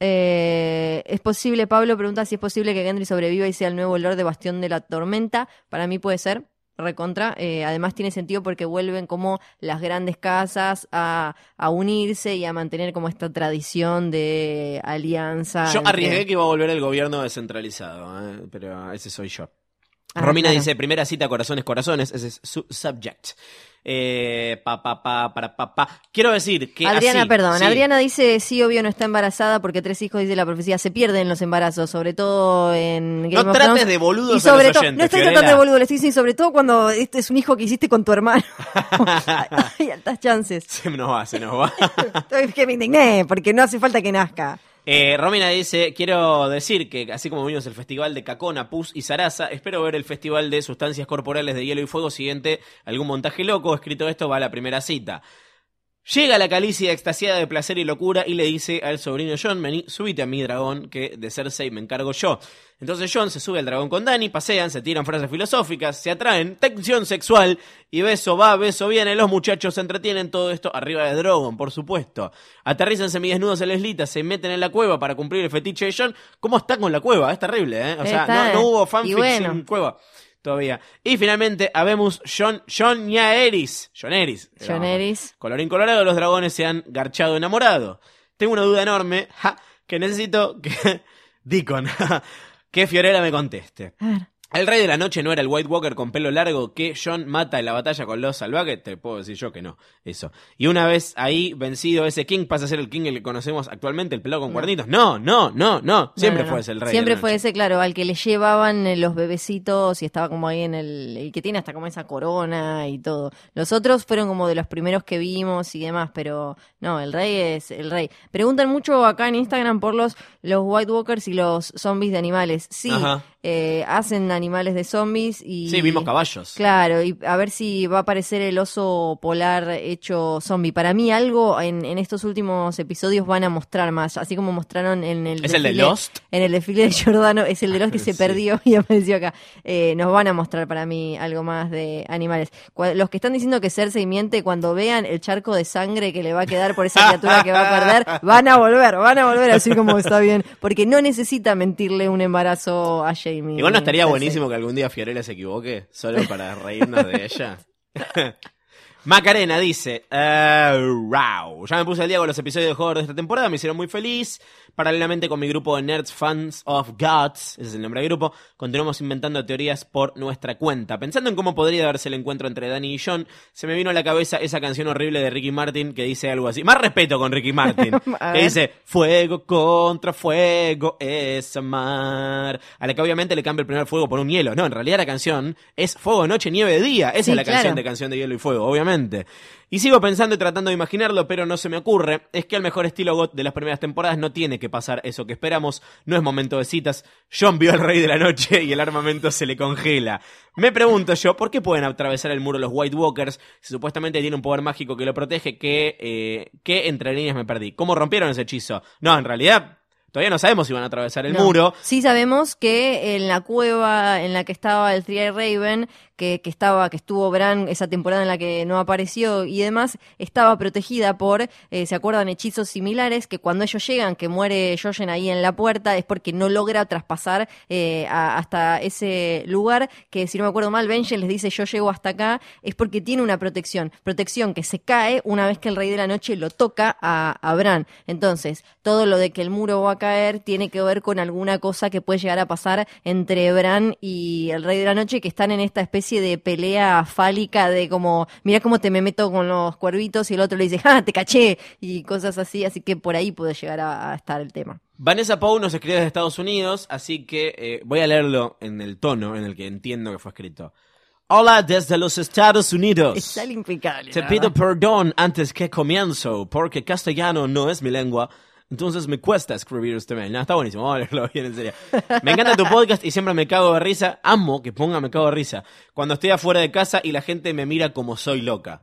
Eh, es posible, Pablo pregunta si es posible que Gendry sobreviva y sea el nuevo Lord de Bastión de la Tormenta. Para mí puede ser, recontra. Eh, además tiene sentido porque vuelven como las grandes casas a, a unirse y a mantener como esta tradición de alianza. Yo entre- arriesgué que iba a volver el gobierno descentralizado, eh, pero ese soy yo. Ah, Romina claro. dice, primera cita, corazones, corazones, ese es su subject. Eh, pa, pa, pa, para, pa, pa. Quiero decir que Adriana, así, perdón, sí. Adriana dice, sí, obvio no está embarazada porque tres hijos, dice la profecía, se pierden los embarazos, sobre todo en Game No of trates Thrones. de boludos y a sobre los todo, oyentes, no estoy tratando de boludo, le estoy diciendo, sobre todo cuando este es un hijo que hiciste con tu hermano. Hay altas chances. Se nos va, se nos va. Que me indigné, porque no hace falta que nazca. Eh, Romina dice, quiero decir que así como vimos el festival de Cacona, Pus y Sarasa, espero ver el festival de sustancias corporales de hielo y fuego siguiente, algún montaje loco, escrito esto va a la primera cita. Llega la Calicia extasiada de placer y locura y le dice al sobrino John, vení, subite a mi dragón, que de Cersei me encargo yo. Entonces John se sube al dragón con Dani, pasean, se tiran frases filosóficas, se atraen, tensión sexual, y beso va, beso viene, los muchachos se entretienen, todo esto arriba de Drogon, por supuesto. Aterrizan semidesnudos en la islita, se meten en la cueva para cumplir el fetiche de John. ¿Cómo está con la cueva? Es terrible, ¿eh? O sea, no, no hubo bueno. en cueva todavía. Y finalmente, habemos John, John Yaeris. John Eris. John Eris. Colorín colorado, los dragones se han garchado enamorado. Tengo una duda enorme, ja, que necesito que Deacon, que Fiorella me conteste. A ver. El rey de la noche no era el White Walker con pelo largo que John mata en la batalla con los salvajes. Te puedo decir yo que no. Eso. Y una vez ahí vencido ese King pasa a ser el King el que conocemos actualmente, el pelado con cuernitos. No, no, no, no. Siempre No, no, fue ese el rey. Siempre de la fue noche. ese, claro, al que le llevaban eh, los bebecitos y estaba como ahí en el, el que tiene hasta como esa corona y todo. Los otros fueron como de los primeros que vimos y demás, pero no, el rey es el rey. Preguntan mucho acá en Instagram por los, los White Walkers y los zombies de animales. Sí, Ajá. Eh, hacen animales de zombies y... Sí, vimos caballos. Claro, y a ver si va a aparecer el oso polar hecho zombie. Para mí algo en, en estos últimos episodios van a mostrar más, así como mostraron en el ¿Es el de Lost? En el desfile de Giordano, es el de Lost que se Sí. perdió y apareció acá. Eh, nos van a mostrar para mí algo más de animales. Los que están diciendo que Cersei miente cuando vean el charco de sangre que le va a quedar por esa criatura que va a perder, van a volver, van a volver así como está bien, porque no necesita mentirle un embarazo a Jamie. Igual no estaría Cersei. buenísimo que algún día Fiorella se equivoque, solo para reírnos de ella. Macarena dice, eh, wow, ya me puse al día con los episodios de juegos de esta temporada, me hicieron muy feliz. Paralelamente con mi grupo de Nerds Fans of Gods, ese es el nombre del grupo, continuamos inventando teorías por nuestra cuenta. Pensando en cómo podría darse el encuentro entre Danny y John, se me vino a la cabeza esa canción horrible de Ricky Martin que dice algo así. Más respeto con Ricky Martin, que dice, fuego contra fuego es amar. A la que obviamente le cambia el primer fuego por un hielo. No, en realidad la canción es fuego, noche, nieve, día. Esa Sí, es la canción de canción de hielo y fuego, obviamente. Y sigo pensando y tratando de imaginarlo, pero no se me ocurre. Es que el mejor estilo GOT de las primeras temporadas no tiene que pasar eso que esperamos. No es momento de citas. John vio al rey de la noche y el armamento se le congela. Me pregunto yo, ¿por qué pueden atravesar el muro los White Walkers si supuestamente tiene un poder mágico que lo protege? Que, eh, que entre líneas me perdí. ¿Cómo rompieron ese hechizo? No, en realidad todavía no sabemos si van a atravesar el No. muro. Sí sabemos que en la cueva en la que estaba el Three Raven, que, que estaba, que estuvo Bran esa temporada en la que no apareció y demás, estaba protegida por, eh, ¿se acuerdan? Hechizos similares que cuando ellos llegan, que muere Jojen ahí en la puerta, es porque no logra traspasar eh, hasta ese lugar, que si no me acuerdo mal, Benjen les dice yo llego hasta acá, es porque tiene una protección, protección que se cae una vez que el Rey de la Noche lo toca a, a Bran. Entonces, todo lo de que el muro va a caer tiene que ver con alguna cosa que puede llegar a pasar entre Bran y el Rey de la Noche, que están en esta especie de pelea fálica de como, mira cómo te me meto con los cuervitos y el otro le dice, ¡ah, te caché! Y cosas así, así que por ahí puede llegar a, a estar el tema. Vanessa Pou nos escribe desde Estados Unidos, así que eh, voy a leerlo en el tono en el que entiendo que fue escrito. Hola desde los Estados Unidos. Está impecable. Te pido perdón antes que comienzo, porque castellano no es mi lengua. Entonces me cuesta escribir este mail. No, está buenísimo, vamos a leerlo bien en serio. Me encanta tu podcast y siempre me cago de risa. Amo que ponga me cago de risa. Cuando estoy afuera de casa y la gente me mira como soy loca.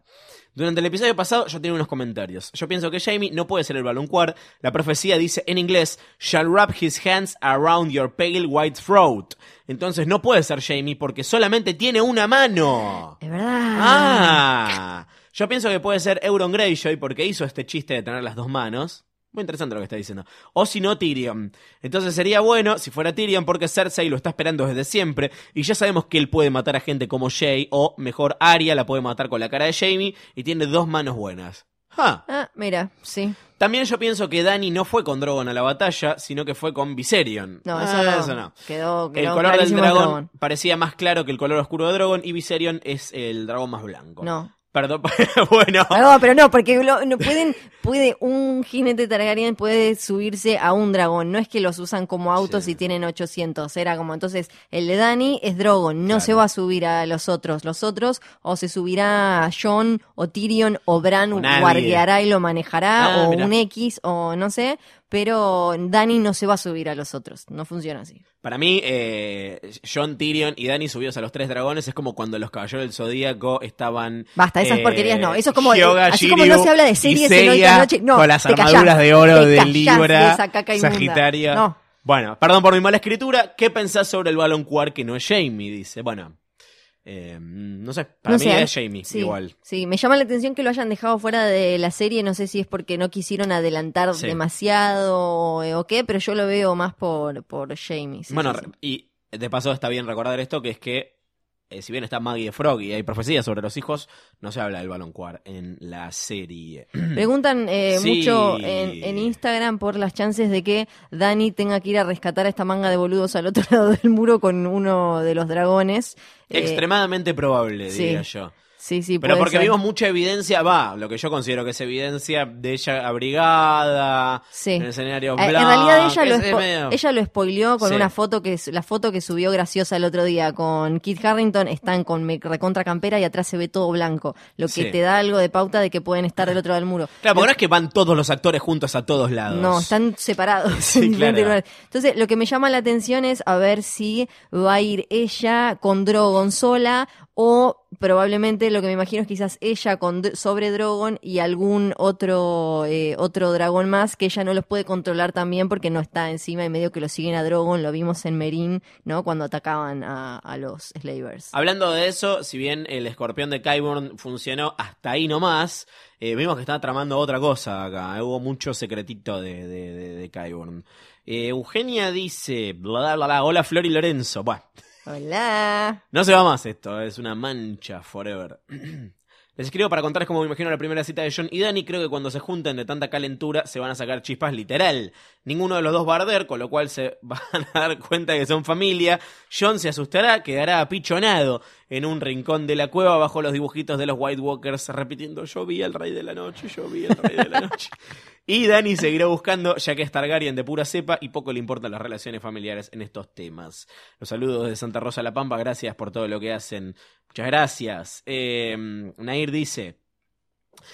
Durante el episodio pasado yo tenía unos comentarios. Yo pienso que Jamie no puede ser el baloncuar. La profecía dice en inglés, shall wrap his hands around your pale white throat. Entonces no puede ser Jamie porque solamente tiene una mano. Es verdad. Ah, yo pienso que puede ser Euron Greyjoy porque hizo este chiste de tener las dos manos. Muy interesante lo que está diciendo. O si no, Tyrion. Entonces sería bueno si fuera Tyrion porque Cersei lo está esperando desde siempre y ya sabemos que él puede matar a gente como Jay o mejor Arya la puede matar con la cara de Jamie y tiene dos manos buenas. Ah. Ah, mira, sí. También yo pienso que Dany no fue con Drogon a la batalla, sino que fue con Viserion. No, Ah, eso no. Quedó, el quedó color del dragón Drogon. parecía más claro que el color oscuro de Drogon y Viserion es el dragón más blanco. No. Perdón, bueno. No, pero no, porque lo- no pueden, puede un jinete Targaryen puede subirse a un dragón. No es que los usan como autos Sí. y tienen 800. Era como entonces el de Dani es Drogon. No Claro. se va a subir a los otros. Los otros o se subirá a Jon o Tyrion o Bran O guardiará y lo manejará Ah, o mirá. un X o no sé. Pero Dani no se va a subir a los otros. No funciona así. Para mí, eh, John, Tyrion y Dany subidos a los tres dragones es como cuando los caballeros del zodíaco estaban. Basta, esas eh, porquerías no. Eso es como, así como no se habla de series en Hoy Noche. No, con las callás, armaduras de oro de Libra, de. Sagitario. No. Bueno, perdón por mi mala escritura. ¿Qué pensás sobre el balón cuar que no es Jamie? Dice. Bueno, eh, no sé. Para No mí sé, es Jamie, sí, igual. Sí, me llama la atención que lo hayan dejado fuera de la serie. No sé si es porque no quisieron adelantar Sí. demasiado o, o qué, pero yo lo veo más por, por Jamie. sí, bueno, y de paso está bien recordar esto, que es que eh, si bien está Maggie de Frog y hay profecías sobre los hijos, no se habla del balón cuar en la serie. Preguntan eh, Sí. mucho en, en Instagram por las chances de que Dani tenga que ir a rescatar a esta manga de boludos al otro lado del muro con uno de los dragones. Eh, Extremadamente probable, sí, diría yo. Sí, sí, Pero puede porque ser. vimos mucha evidencia, va, lo que yo considero que es evidencia de ella abrigada, Sí. en el escenario Eh. En realidad ella lo, es- es spo- medio- ella lo spoileó con Sí. una foto que es- la foto que subió graciosa el otro día con Kit Harrington están con recontra campera y atrás se ve todo blanco, lo que Sí. te da algo de pauta de que pueden estar del otro lado del muro. Claro, porque no es que van todos los actores juntos a todos lados. no, están separados en claro. Entonces, lo que me llama la atención es a ver si va a ir ella con Drogon sola o probablemente lo que me imagino es quizás ella con sobre Drogon y algún otro eh, otro dragón más que ella no los puede controlar también porque no está encima y medio que lo siguen a Drogon, lo vimos en Merin, ¿no? Cuando atacaban a, a los Slavers. Hablando de eso, si bien el escorpión de Kyburn funcionó hasta ahí nomás, eh, vimos que estaba tramando otra cosa acá. Hubo mucho secretito de, de, de, de Qyburn. Eh, Eugenia dice, bla, bla, bla, hola Flor y Lorenzo. Bueno, Hola. No se va más esto, es una mancha forever. Les escribo para contarles cómo me imagino la primera cita de John y Danny. Creo que cuando se junten de tanta calentura se van a sacar chispas literal. Ninguno de los dos va a arder, con lo cual se van a dar cuenta de que son familia. John se asustará, quedará apichonado en un rincón de la cueva bajo los dibujitos de los White Walkers repitiendo yo vi al rey de la noche, yo vi al rey de la noche. Y Danny seguirá buscando, ya que es Targaryen de pura cepa y poco le importan las relaciones familiares en estos temas. Los saludos de Santa Rosa La Pampa, gracias por todo lo que hacen. Muchas gracias. Eh, Nair dice.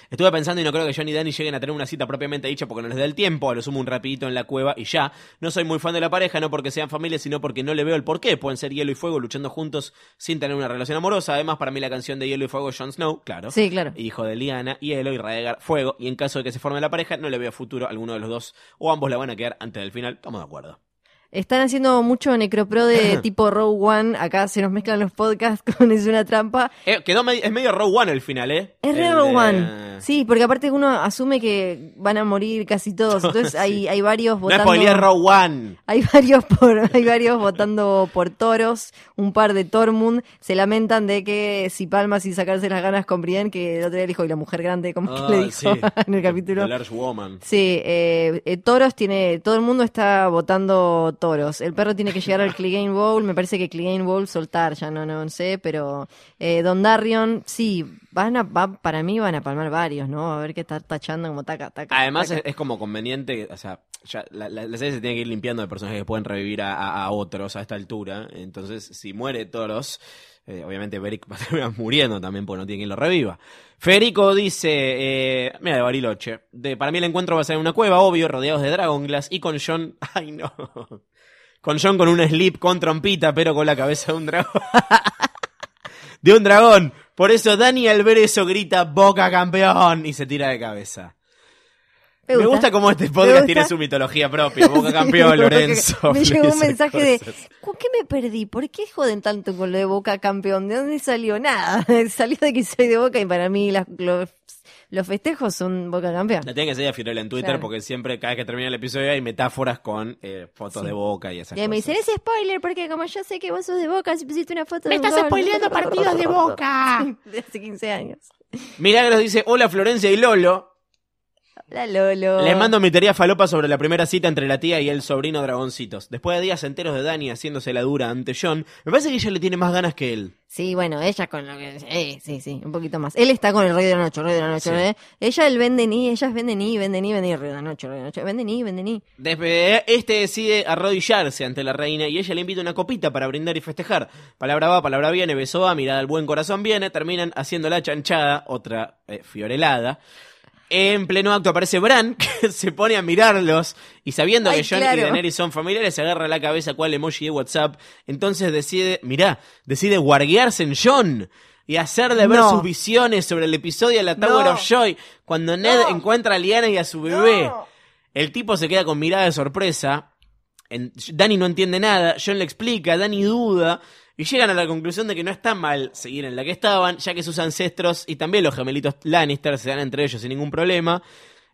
Estuve pensando y no creo que John y Danny lleguen a tener una cita propiamente dicha porque no les da el tiempo, a lo sumo un rapidito en la cueva y ya. No soy muy fan de la pareja, no porque sean familia, sino porque no le veo el porqué. Pueden ser hielo y fuego luchando juntos sin tener una relación amorosa. Además, para mí la canción de hielo y fuego es Jon Snow, claro. Sí, claro. Hijo de Liana, hielo y Raegar, fuego. Y en caso de que se forme la pareja, no le veo futuro a alguno de los dos o ambos la van a quedar antes del final. Estamos de acuerdo. Están haciendo mucho necropro de tipo Row One. Acá se nos mezclan los podcasts con Es una trampa. Eh, quedó medio, es medio Row One el final, ¿eh? Es re Row One. Sí, porque aparte uno asume que van a morir casi todos. Entonces Sí. hay, hay varios No votando. spoileé Row One. Hay varios por, hay varios votando por toros, un par de Tormund, se lamentan de que si palmas y sacarse las ganas con Brienne, que el otro día dijo, y la mujer grande, como que Ah, le dijo sí. en el capítulo. The Large Woman. Sí, eh, eh, toros tiene, todo el mundo está votando toros. El perro tiene que llegar al Clegane Bowl, me parece que Clegane Bowl soltar, ya no, no sé, pero eh, Don Darion, sí, van a, va- para mí van a palmar varios, ¿no? A ver qué está tachando como taca, taca. Además es, como conveniente, o sea, ya la, serie se tiene que ir limpiando de personajes que pueden revivir a otros a esta altura. Entonces, si muere Toros, eh, obviamente Beric va a terminar muriendo también porque no tiene quien lo reviva. Federico dice, eh, mira, de Bariloche, de, para mí el encuentro va a ser en una cueva, obvio, rodeados de Dragonglass y con John, ay no, con John con un slip con trompita, pero con la cabeza de un dragón. de un dragón. Por eso Dani al ver eso grita Boca campeón y se tira de cabeza. Me gusta, cómo este Me podcast tiene su mitología propia. Boca Sí, campeón, Lorenzo. Me llegó un mensaje de, cosas. ¿con qué me perdí? ¿Por qué joden tanto con lo de Boca campeón? ¿De dónde salió? Nada. salió de que soy de Boca y para mí las- los, los festejos son Boca campeón. La tiene que seguir a Fiorella en Twitter Claro. porque siempre, cada vez que termina el episodio, hay metáforas con eh, fotos Sí. de boca y esas Y ahí me cosas. dicen, es spoiler, porque como yo sé que vos sos de Boca, si pusiste una foto Me de estás gol". spoileando partidos de Boca. de hace 15 años. Milagros dice: Hola Florencia y Lolo. Hola Lolo. Les mando mi teoría falopa sobre la primera cita entre la tía y el sobrino Dragoncitos. Después de días enteros de Dani haciéndose la dura ante John, me parece que ella le tiene más ganas que él. Sí, bueno, ella con lo que... Eh, sí, sí, un poquito más. Él está con el rey de la noche, el rey de la noche. Sí. ¿eh? Ella, el vende ni, ellas venden ni, venden ni, venden ni, rey de la noche, rey de la noche. Venden ni, venden ni. Desde este decide arrodillarse ante la reina y ella le invita una copita para brindar y festejar. Palabra va, palabra viene, beso va, mirada al buen corazón viene, terminan haciendo la chanchada, otra eh, fiorelada. En pleno acto aparece Bran, que se pone a mirarlos y sabiendo Ay, que John claro. y Daenerys son familiares, se agarra la cabeza cual emoji de WhatsApp. Entonces decide, mirá, decide guarguearse en John y hacer de ver No. sus visiones sobre el episodio de la Tower No. of Joy cuando Ned No. encuentra a Lyanna y a su bebé. El tipo se queda con mirada de sorpresa. En- Dani no entiende nada. John le explica. Dani duda. Y llegan a la conclusión de que no está mal seguir en la que estaban, ya que sus ancestros y también los gemelitos Lannister se dan entre ellos sin ningún problema.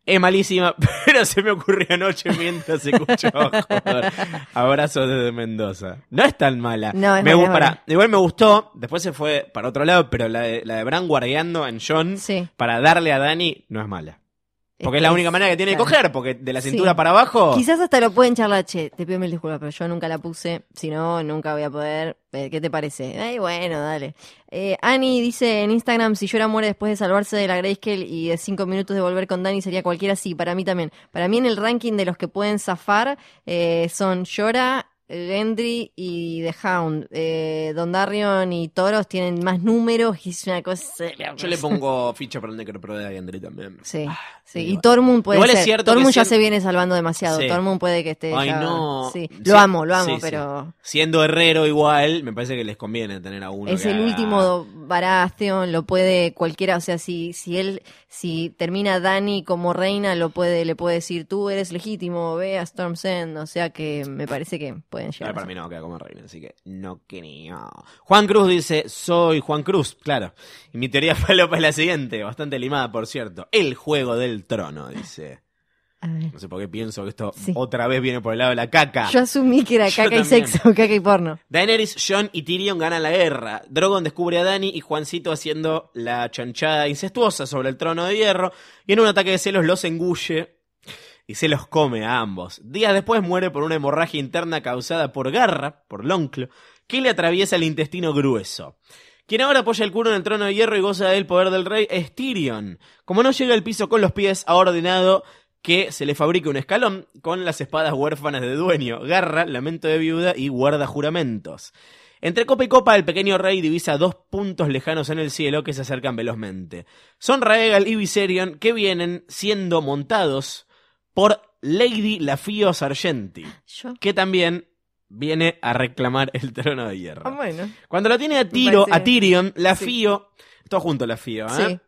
Es malísima, pero se me ocurrió anoche mientras escuchaba joder. Abrazos desde Mendoza. No es tan mala. No, es me, buena. igual me gustó. Después se fue para otro lado, pero la de, la de Bran guardeando en John Sí. para darle a Dani no es mala. Porque es la única manera que tiene de claro. coger, porque de la Sí. cintura para abajo. Quizás hasta lo pueden charlar, che, te pido mil disculpas, pero yo nunca la puse, si no, nunca voy a poder. Eh, ¿Qué te parece? Ay, bueno, dale. Eh, Annie dice en Instagram, si Llora muere después de salvarse de la Grayscale y de cinco minutos de volver con Dani sería cualquiera, sí, para mí también. Para mí en el ranking de los que pueden zafar eh, son Llora, Gendry y The Hound. Eh, Don Darion y Toros tienen más números y es una cosa... Yo le pongo ficha para el Necropro de Gendry también. Sí, sí. sí, Y. Tormund puede Igual es ser. cierto que Tormund ya se viene salvando demasiado. Sí. Tormund puede que esté Ay, ya- no. Sí. Sí, Lo amo, lo amo, pero Siendo herrero igual, me parece que les conviene tener a uno. es que el haga- último Baratheon, lo puede cualquiera, o sea, si si él si termina Dani como reina, lo puede le puede decir, "Tú eres legítimo, ve a Storm's End", o sea que me parece que pueden llegar. a para mí no queda como reina, así que no quería. Juan Cruz dice, soy Juan Cruz, claro. Y mi teoría falopa es la siguiente, bastante limada, por cierto. El juego del trono, dice. A ver. No sé por qué pienso que esto Sí. otra vez viene por el lado de la caca. Yo asumí que era Yo caca y sexo, caca y porno. Daenerys, Jon y Tyrion ganan la guerra. Drogon descubre a Dany y Juancito haciendo la chanchada incestuosa sobre el trono de hierro. Y en un ataque de celos los engulle y se los come a ambos. Días después muere por una hemorragia interna causada por Garra, por Lonclo, que le atraviesa el intestino grueso. Quien ahora apoya el culo en el trono de hierro y goza del poder del rey es Tyrion. Como no llega al piso con los pies, ha ordenado que se le fabrique un escalón con las espadas huérfanas de dueño, garra, lamento de viuda y guarda juramentos. Entre copa y copa, el pequeño rey divisa dos puntos lejanos en el cielo que se acercan velozmente. Son Raegal y Viserion que vienen siendo montados por Lady Lafio Sargenti, Yo. que también viene a reclamar el trono de hierro. Ah, bueno. Cuando lo tiene a tiro, a Tyrion, Lafio, todo junto Lafio, ¿eh? Sí.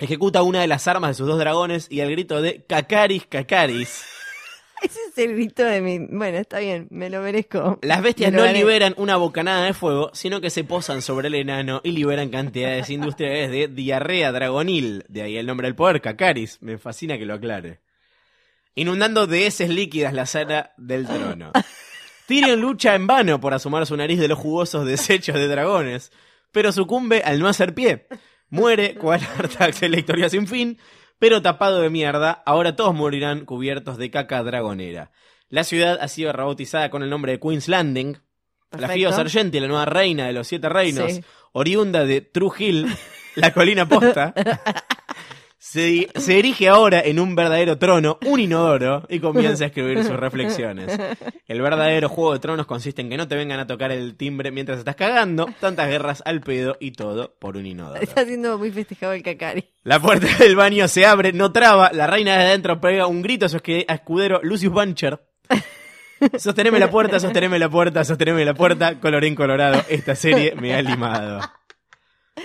Ejecuta una de las armas de sus dos dragones y al grito de Kakaris, Kakaris. Ese es el grito de mi. Bueno, está bien, me lo merezco. Las bestias Me no liberan una bocanada de fuego, sino que se posan sobre el enano y liberan cantidades industriales de diarrea dragonil. De ahí el nombre del poder, Kakaris. Me fascina que lo aclare. Inundando de heces líquidas la sala del trono. Tyrion lucha en vano por asomar su nariz de los jugosos desechos de dragones, pero sucumbe al no hacer pie. Muere cual Artax la sin fin, pero tapado de mierda, ahora todos morirán cubiertos de caca dragonera. La ciudad ha sido rebautizada con el nombre de Queen's Landing. La Perfecto. Fío Sargenti, la nueva reina de los siete reinos, Sí. oriunda de True Hill, la colina posta, se, se erige ahora en un verdadero trono, un inodoro, y comienza a escribir sus reflexiones. El verdadero juego de tronos consiste en que no te vengan a tocar el timbre mientras estás cagando, tantas guerras al pedo y todo por un inodoro. Está siendo muy festejado el cacari. La puerta del baño se abre, no traba, la reina de adentro pega un grito a su escudero Lucius Buncher. Sosteneme la puerta, sosteneme la puerta, sosteneme la puerta, colorín colorado, esta serie me ha limado.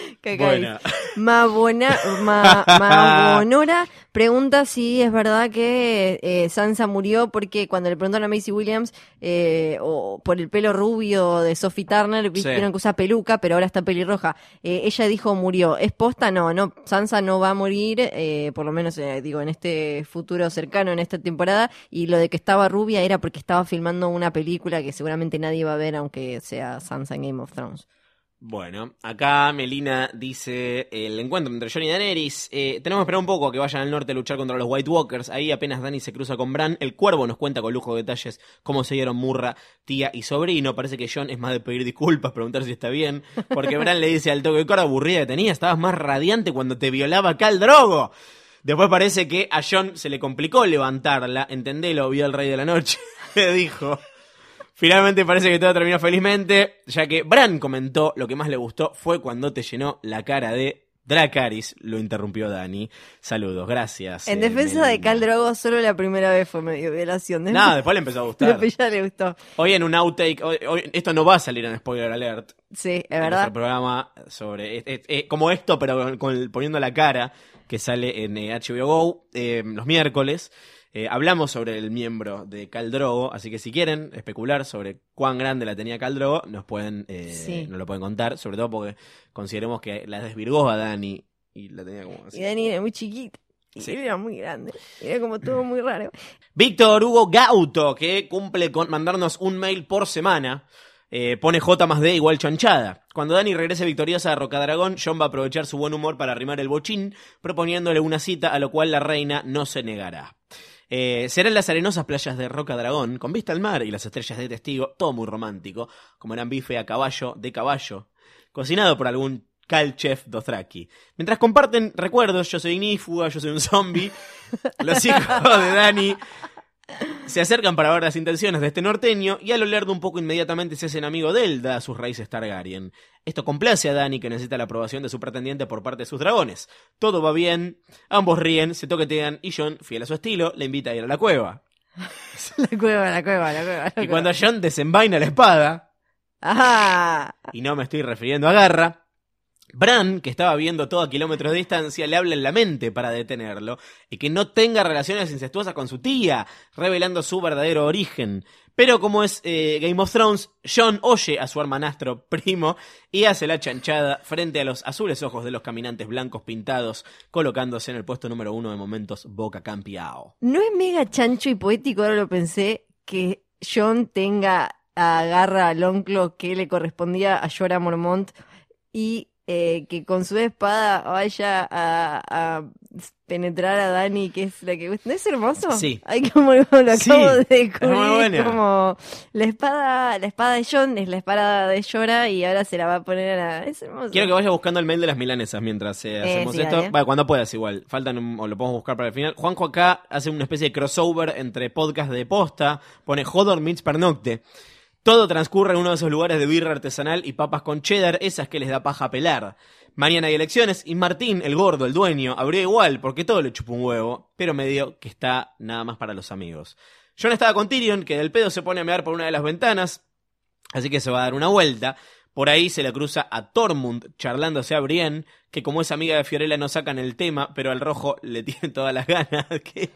Cacari. Bueno. Mabona, Ma- Mabonora pregunta si es verdad que eh, Sansa murió porque cuando le preguntaron a Macy Williams eh, o por el pelo rubio de Sophie Turner, vieron que usa peluca, pero ahora está pelirroja. Eh, ella dijo murió. ¿Es posta? No, no. Sansa no va a morir, eh, por lo menos eh, digo, en este futuro cercano, en esta temporada. Y lo de que estaba rubia era porque estaba filmando una película que seguramente nadie va a ver, aunque sea Sansa en Game of Thrones. Bueno, acá Melina dice el encuentro entre Jon y Daenerys. Eh, tenemos que esperar un poco a que vayan al norte a luchar contra los White Walkers. Ahí apenas Dani se cruza con Bran. El cuervo nos cuenta con lujo de detalles cómo se dieron Murra, tía y sobrino. Parece que Jon es más de pedir disculpas, preguntar si está bien. Porque Bran le dice al toque de aburrida que tenía, estabas más radiante cuando te violaba Cal Drogo. Después parece que a Jon se le complicó levantarla. Entendelo, vio al rey de la noche. Le dijo. Finalmente parece que todo terminó felizmente, ya que Bran comentó lo que más le gustó fue cuando te llenó la cara de Dracaris, lo interrumpió Dani. Saludos, gracias. En eh, defensa de. Cal Drogo, solo la primera vez fue medio violación. No, después le empezó a gustar. Después ya le gustó. Hoy en un outtake, hoy- hoy- esto no va a salir en spoiler alert. Sí, es en verdad. nuestro programa sobre es- es- es como esto, pero con, con- poniendo la cara que sale en eh, HBO Go eh, los miércoles. Eh, hablamos sobre el miembro de Caldrogo, así que si quieren especular sobre cuán grande la tenía Caldrogo, nos pueden eh, Sí. nos lo pueden contar, sobre todo porque consideremos que la desvirgó a Dani y la tenía como así. Y Dani era muy chiquita. Y Sí. él era muy grande. Era como todo muy raro. Víctor Hugo Gauto, que cumple con mandarnos un mail por semana. Eh, pone J más D igual chanchada. Cuando Dani regrese victoriosa a Rocadragón, John va a aprovechar su buen humor para arrimar el bochín, proponiéndole una cita a lo cual la reina no se negará. Eh, será en las arenosas playas de Roca Dragón, con vista al mar y las estrellas de testigo, todo muy romántico, como eran bife a caballo, de caballo, cocinado por algún cal chef Dothraki. Mientras comparten recuerdos, yo soy ignífuga, yo soy un zombie, los hijos de Dani se acercan para ver las intenciones de este norteño y al olerlo un poco inmediatamente se hacen amigo de él, da sus raíces Targaryen. Esto complace a Dani que necesita la aprobación de su pretendiente por parte de sus dragones. Todo va bien, ambos ríen, se toquetean y John, fiel a su estilo, le invita a ir a la cueva. La cueva, la cueva, la cueva. la Y cueva. cuando John desenvaina la espada, ¡Ah! y no me estoy refiriendo a Garra, Bran, que estaba viendo todo a kilómetros de distancia, le habla en la mente para detenerlo y que no tenga relaciones incestuosas con su tía, revelando su verdadero origen. Pero como es eh, Game of Thrones, John oye a su hermanastro primo y hace la chanchada frente a los azules ojos de los caminantes blancos pintados, colocándose en el puesto número uno de momentos Boca Campeao. ¿No es mega chancho y poético, ahora lo pensé, que John tenga agarra al onclo que le correspondía a Jorah Mormont y eh, que con su espada vaya a penetrar a Dani, que es la que... ¿No es hermoso? Sí. Ay, como lo acabo Sí, de es descubrir. muy buena. como la espada, la espada de John es la espada de Jorah y ahora se la va a poner a la... Es hermoso. Quiero que vayas buscando el mail de las milanesas mientras eh, hacemos sí, esto. Bueno, cuando puedas igual. Faltan un- o lo podemos buscar para el final. Juanjo acá hace una especie de crossover entre podcast de posta. Pone Hodor meets Pernocte. Todo transcurre en uno de esos lugares de birra artesanal y papas con cheddar, esas que les da paja pelar. Mañana hay elecciones y Martín, el gordo, el dueño, habría igual porque todo le chupa un huevo, pero medio que está nada más para los amigos. John estaba con Tyrion, que del pedo se pone a mear por una de las ventanas, Así que se va a dar una vuelta. Por ahí se le cruza a Tormund charlándose a Brienne, que como es amiga de Fiorella no sacan el tema, pero al rojo le tienen todas las ganas. Que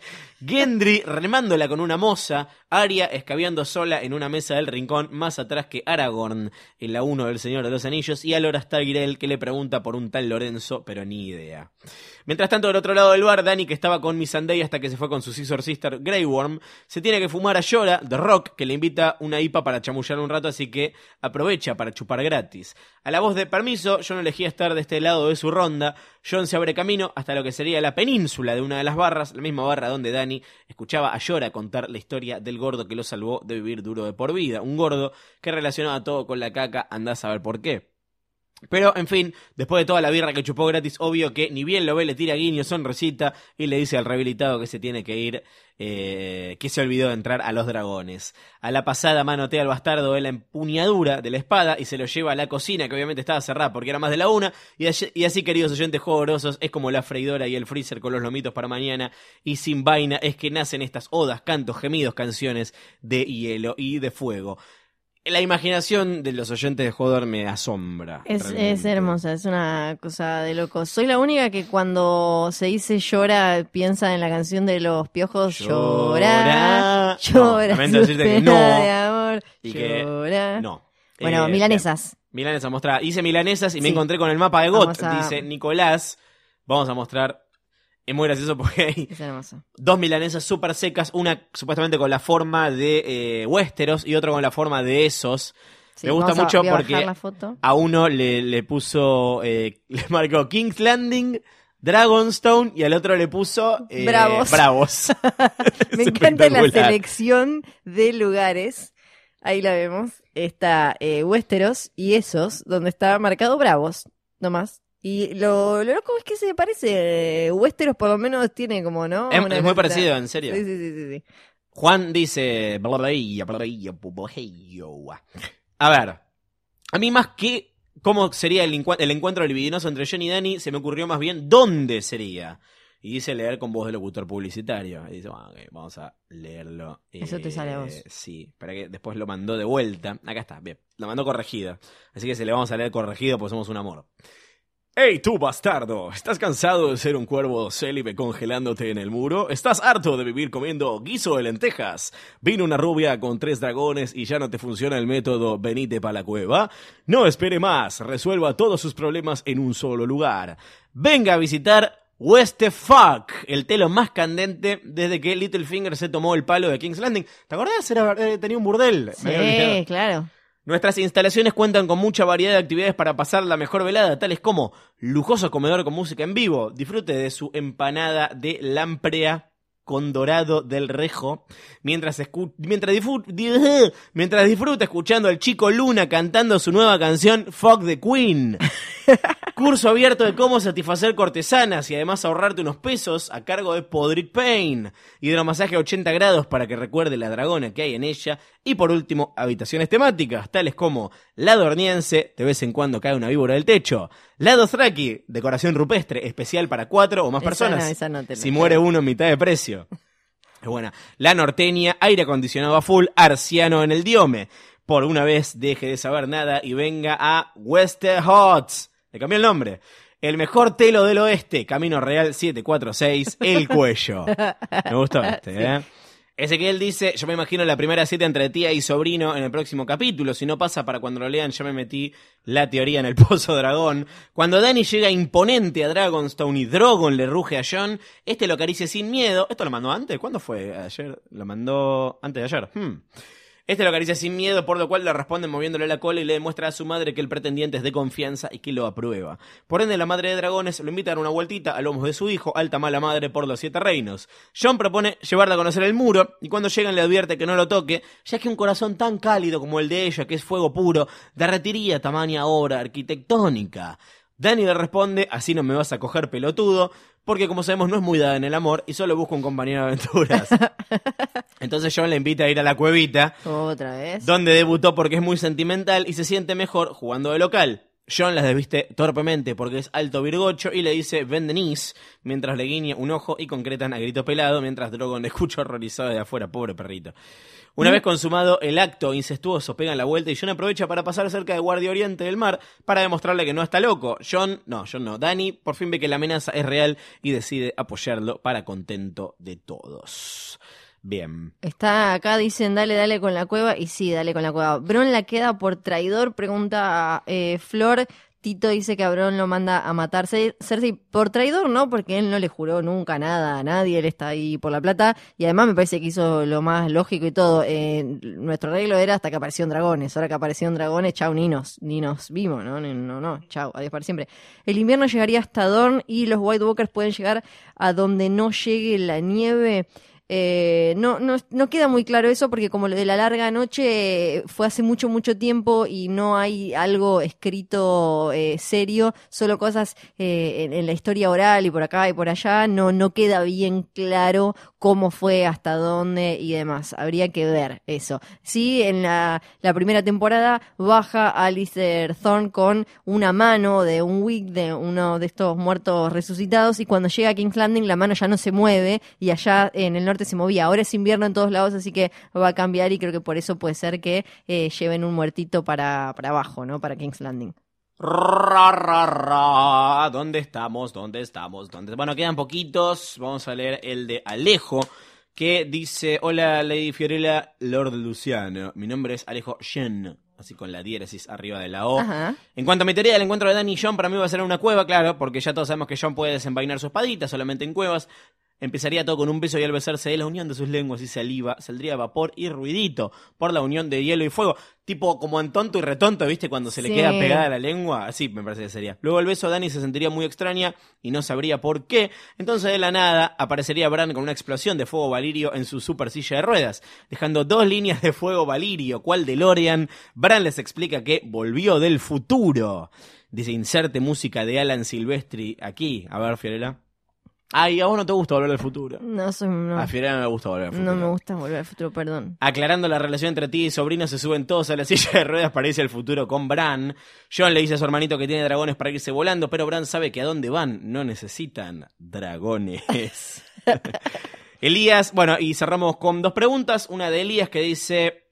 Gendry remándola con una moza, Arya escabeando sola en una mesa del rincón, más atrás que Aragorn en la 1 del Señor de los Anillos, y Alora Tyrell que le pregunta por un tal Lorenzo, pero ni idea. Mientras tanto, del otro lado del bar, Dani, que estaba con Missandei hasta que se fue con su Scissor Sister Grey Worm, se tiene que fumar a Llora, The Rock, que le invita una IPA para chamullar un rato, así que aprovecha para chupar gratis. A la voz de permiso, John elegía estar de este lado de su ronda. John se abre camino hasta lo que sería la península de una de las barras, la misma barra donde Dani escuchaba a Llora contar la historia del gordo que lo salvó de vivir duro de por vida. Un gordo que relacionaba todo con la caca, andás a ver por qué. Pero, en fin, después de toda la birra que chupó gratis, obvio que ni bien lo ve, le tira guiño, sonrisita y le dice al rehabilitado que se tiene que ir, eh, que se olvidó de entrar a los dragones. A la pasada manotea al bastardo de la empuñadura de la espada y se lo lleva a la cocina, que obviamente estaba cerrada porque era más de la una. Y así, queridos oyentes juegorosos, es como la freidora y el freezer con los lomitos para mañana. Y sin vaina es que nacen estas odas, cantos, gemidos, canciones de hielo y de fuego. La imaginación de los oyentes de Hodor me asombra. Es, hermosa, es una cosa de locos. Soy la única que cuando se dice llora piensa en la canción de los piojos. Llora, Llora. llora. No, lamento decirte que no. de amor, Y que llora. No. Bueno, Eh, milanesas. Milanesas, mostrar. Hice milanesas y me encontré con el mapa de GOT. A- Dice Nicolás. Vamos a mostrar. Es muy gracioso porque hay Es hermoso. dos milanesas súper secas. Una supuestamente con la forma de eh, Westeros y otra con la forma de esos. Sí, me gusta a- mucho a porque la foto. a uno le, le puso. eh, le marcó King's Landing. Dragonstone y al otro le puso eh, Bravos. Bravos. Me encanta la selección de lugares. Ahí la vemos. Está eh, Westeros y esos, donde está marcado Bravos, nomás. Y lo, lo loco es que se parece. Westeros por lo menos tiene como, ¿no? Es- muy parecido, en serio. Sí, sí, sí, sí, sí. Juan dice. A ver. A mí, más que cómo sería el, el encuentro libidinoso entre John y Danny, se me ocurrió más bien dónde sería. Y dice leer con voz de locutor publicitario. Y dice, bueno, ok, vamos a leerlo. Eso te sale a vos. Eh, Sí, para que después lo mandó de vuelta. Acá está, bien. Lo mandó corregido. Así que se le vamos a leer corregido porque somos un amor. ¡Hey, tú bastardo! ¿Estás cansado de ser un cuervo célibe congelándote en el muro? ¿Estás harto de vivir comiendo guiso de lentejas? ¿Vino una rubia con tres dragones y ya no te funciona el método venite pa' la cueva? No espere más, resuelva todos sus problemas en un solo lugar. Venga a visitar Westefuck, el telo más candente desde que Littlefinger se tomó el palo de King's Landing. ¿Te acordás? Era, eh, tenía un burdel. Sí, claro. Nuestras instalaciones cuentan con mucha variedad de actividades para pasar la mejor velada, tales como lujoso comedor con música en vivo, disfrute de su empanada de lamprea con dorado del rejo, mientras, escu- mientras, mientras disfruta escuchando al chico Luna cantando su nueva canción Fuck the Queen. Curso abierto de cómo satisfacer cortesanas y además ahorrarte unos pesos a cargo de Podrick Payne. Hidromasaje a 80 grados para que recuerde la dragona que hay en ella. Y por último, habitaciones temáticas, tales como Lado Orniense, de vez en cuando cae una víbora del techo. Lado Thraki, decoración rupestre, especial para cuatro o más Esa personas. no, esa no te la si muere uno mitad de precio. Es buena. La norteña, aire acondicionado a full, arciano en el diome. Por una vez deje de saber nada y venga a Westerhots. Le cambió el nombre. El mejor telo del oeste, Camino Real 746, El Cuello. Me gustó este, ¿eh? Ezequiel dice, yo me imagino la primera cita entre tía y sobrino en el próximo capítulo. Si no pasa para cuando lo lean, ya me metí la teoría en el pozo dragón. Cuando Danny llega imponente a Dragonstone y Drogon le ruge a John, este lo acaricia sin miedo. ¿Esto lo mandó antes? ¿Cuándo fue? ¿Ayer? ¿Lo mandó antes de ayer? Hmm. Este lo acaricia sin miedo, por lo cual le responde moviéndole la cola y le demuestra a su madre que el pretendiente es de confianza y que lo aprueba. Por ende, la madre de dragones lo invita a dar una vueltita a lomos de su hijo, alta mala madre por los siete reinos. John propone llevarla a conocer el muro y cuando llegan le advierte que no lo toque, ya que un corazón tan cálido como el de ella, que es fuego puro, derretiría tamaña obra arquitectónica. Danny le responde, así no me vas a coger pelotudo, porque como sabemos no es muy dada en el amor y solo busca un compañero de aventuras. Entonces John le invita a ir a la cuevita, Otra vez. donde debutó porque es muy sentimental y se siente mejor jugando de local. John las desviste torpemente porque es alto virgocho y le dice ven Denise, mientras le guiña un ojo y concretan a grito pelado mientras Drogon le escucha horrorizado de afuera, pobre perrito. Una vez consumado el acto incestuoso, pegan la vuelta y John aprovecha para pasar cerca de Guardia Oriente del Mar para demostrarle que no está loco. John, no, John no. Danny por fin ve que la amenaza es real y decide apoyarlo para contento de todos. Bien. Está acá, dicen, dale, dale con la cueva. Y sí, dale con la cueva. Bron la queda por traidor, pregunta eh, Flor. Tito dice que a Bron lo manda a matar. Ce- Cersei, por traidor, ¿no? Porque él no le juró nunca nada a nadie. Él está ahí por la plata. Y además me parece que hizo lo más lógico y todo. Eh, nuestro arreglo era hasta que aparecieron dragones. Ahora que aparecieron dragones, chau, ni nos, vimos, ¿no? Ni- No, no, chau, adiós para siempre. El invierno llegaría hasta Dorn y los White Walkers pueden llegar a donde no llegue la nieve. Eh, no, no, no queda muy claro eso porque como lo de la larga noche fue hace mucho, mucho tiempo y no hay algo escrito eh, serio, solo cosas eh, en, en la historia oral y por acá y por allá, no, no queda bien claro cómo fue, hasta dónde y demás. Habría que ver eso. Sí, en la, primera temporada baja Alistair Thorne con una mano de un wig de uno de estos muertos resucitados y cuando llega a King's Landing la mano ya no se mueve y allá en el norte se movía. Ahora es invierno en todos lados, así que va a cambiar y creo que por eso puede ser que eh, lleven un muertito para, para abajo, ¿no? Para King's Landing. Ra, ra, ra. ¿Dónde estamos? ¿Dónde estamos? ¿Dónde? Bueno, quedan poquitos. Vamos a leer el de Alejo, que dice: Hola, Lady Fiorella, Lord Luciano. Mi nombre es Alejo Shen. Así con la diéresis arriba de la O. Ajá. En cuanto a mi teoría del encuentro de Danny y John, para mí va a ser en una cueva, claro, porque ya todos sabemos que John puede desenvainar su espadita solamente en cuevas. Empezaría todo con un beso y al besarse de la unión de sus lenguas y saliva, saldría vapor y ruidito por la unión de hielo y fuego. Tipo como en tonto y retonto, ¿viste? Cuando se le Sí. queda pegada la lengua. Así me parece que sería. Luego el beso a Dani se sentiría muy extraña y no sabría por qué. Entonces de la nada aparecería Bran con una explosión de fuego valirio en su super silla de ruedas, dejando dos líneas de fuego valirio, cual de Lorian. Bran les explica que volvió del futuro. Dice, inserte música de Alan Silvestri aquí. A ver, Fiorella. Ay, a vos no te gusta volver al futuro. No, soy, no, A Fiorella no le gusta volver al futuro. no me gusta volver al futuro, perdón. Aclarando la relación entre ti y sobrino, se suben todos a la silla de ruedas para irse al futuro con Bran. John le dice a su hermanito que tiene dragones para irse volando, pero Bran sabe que a dónde van no necesitan dragones. Elías, bueno, y cerramos con dos preguntas. Una de Elías que dice...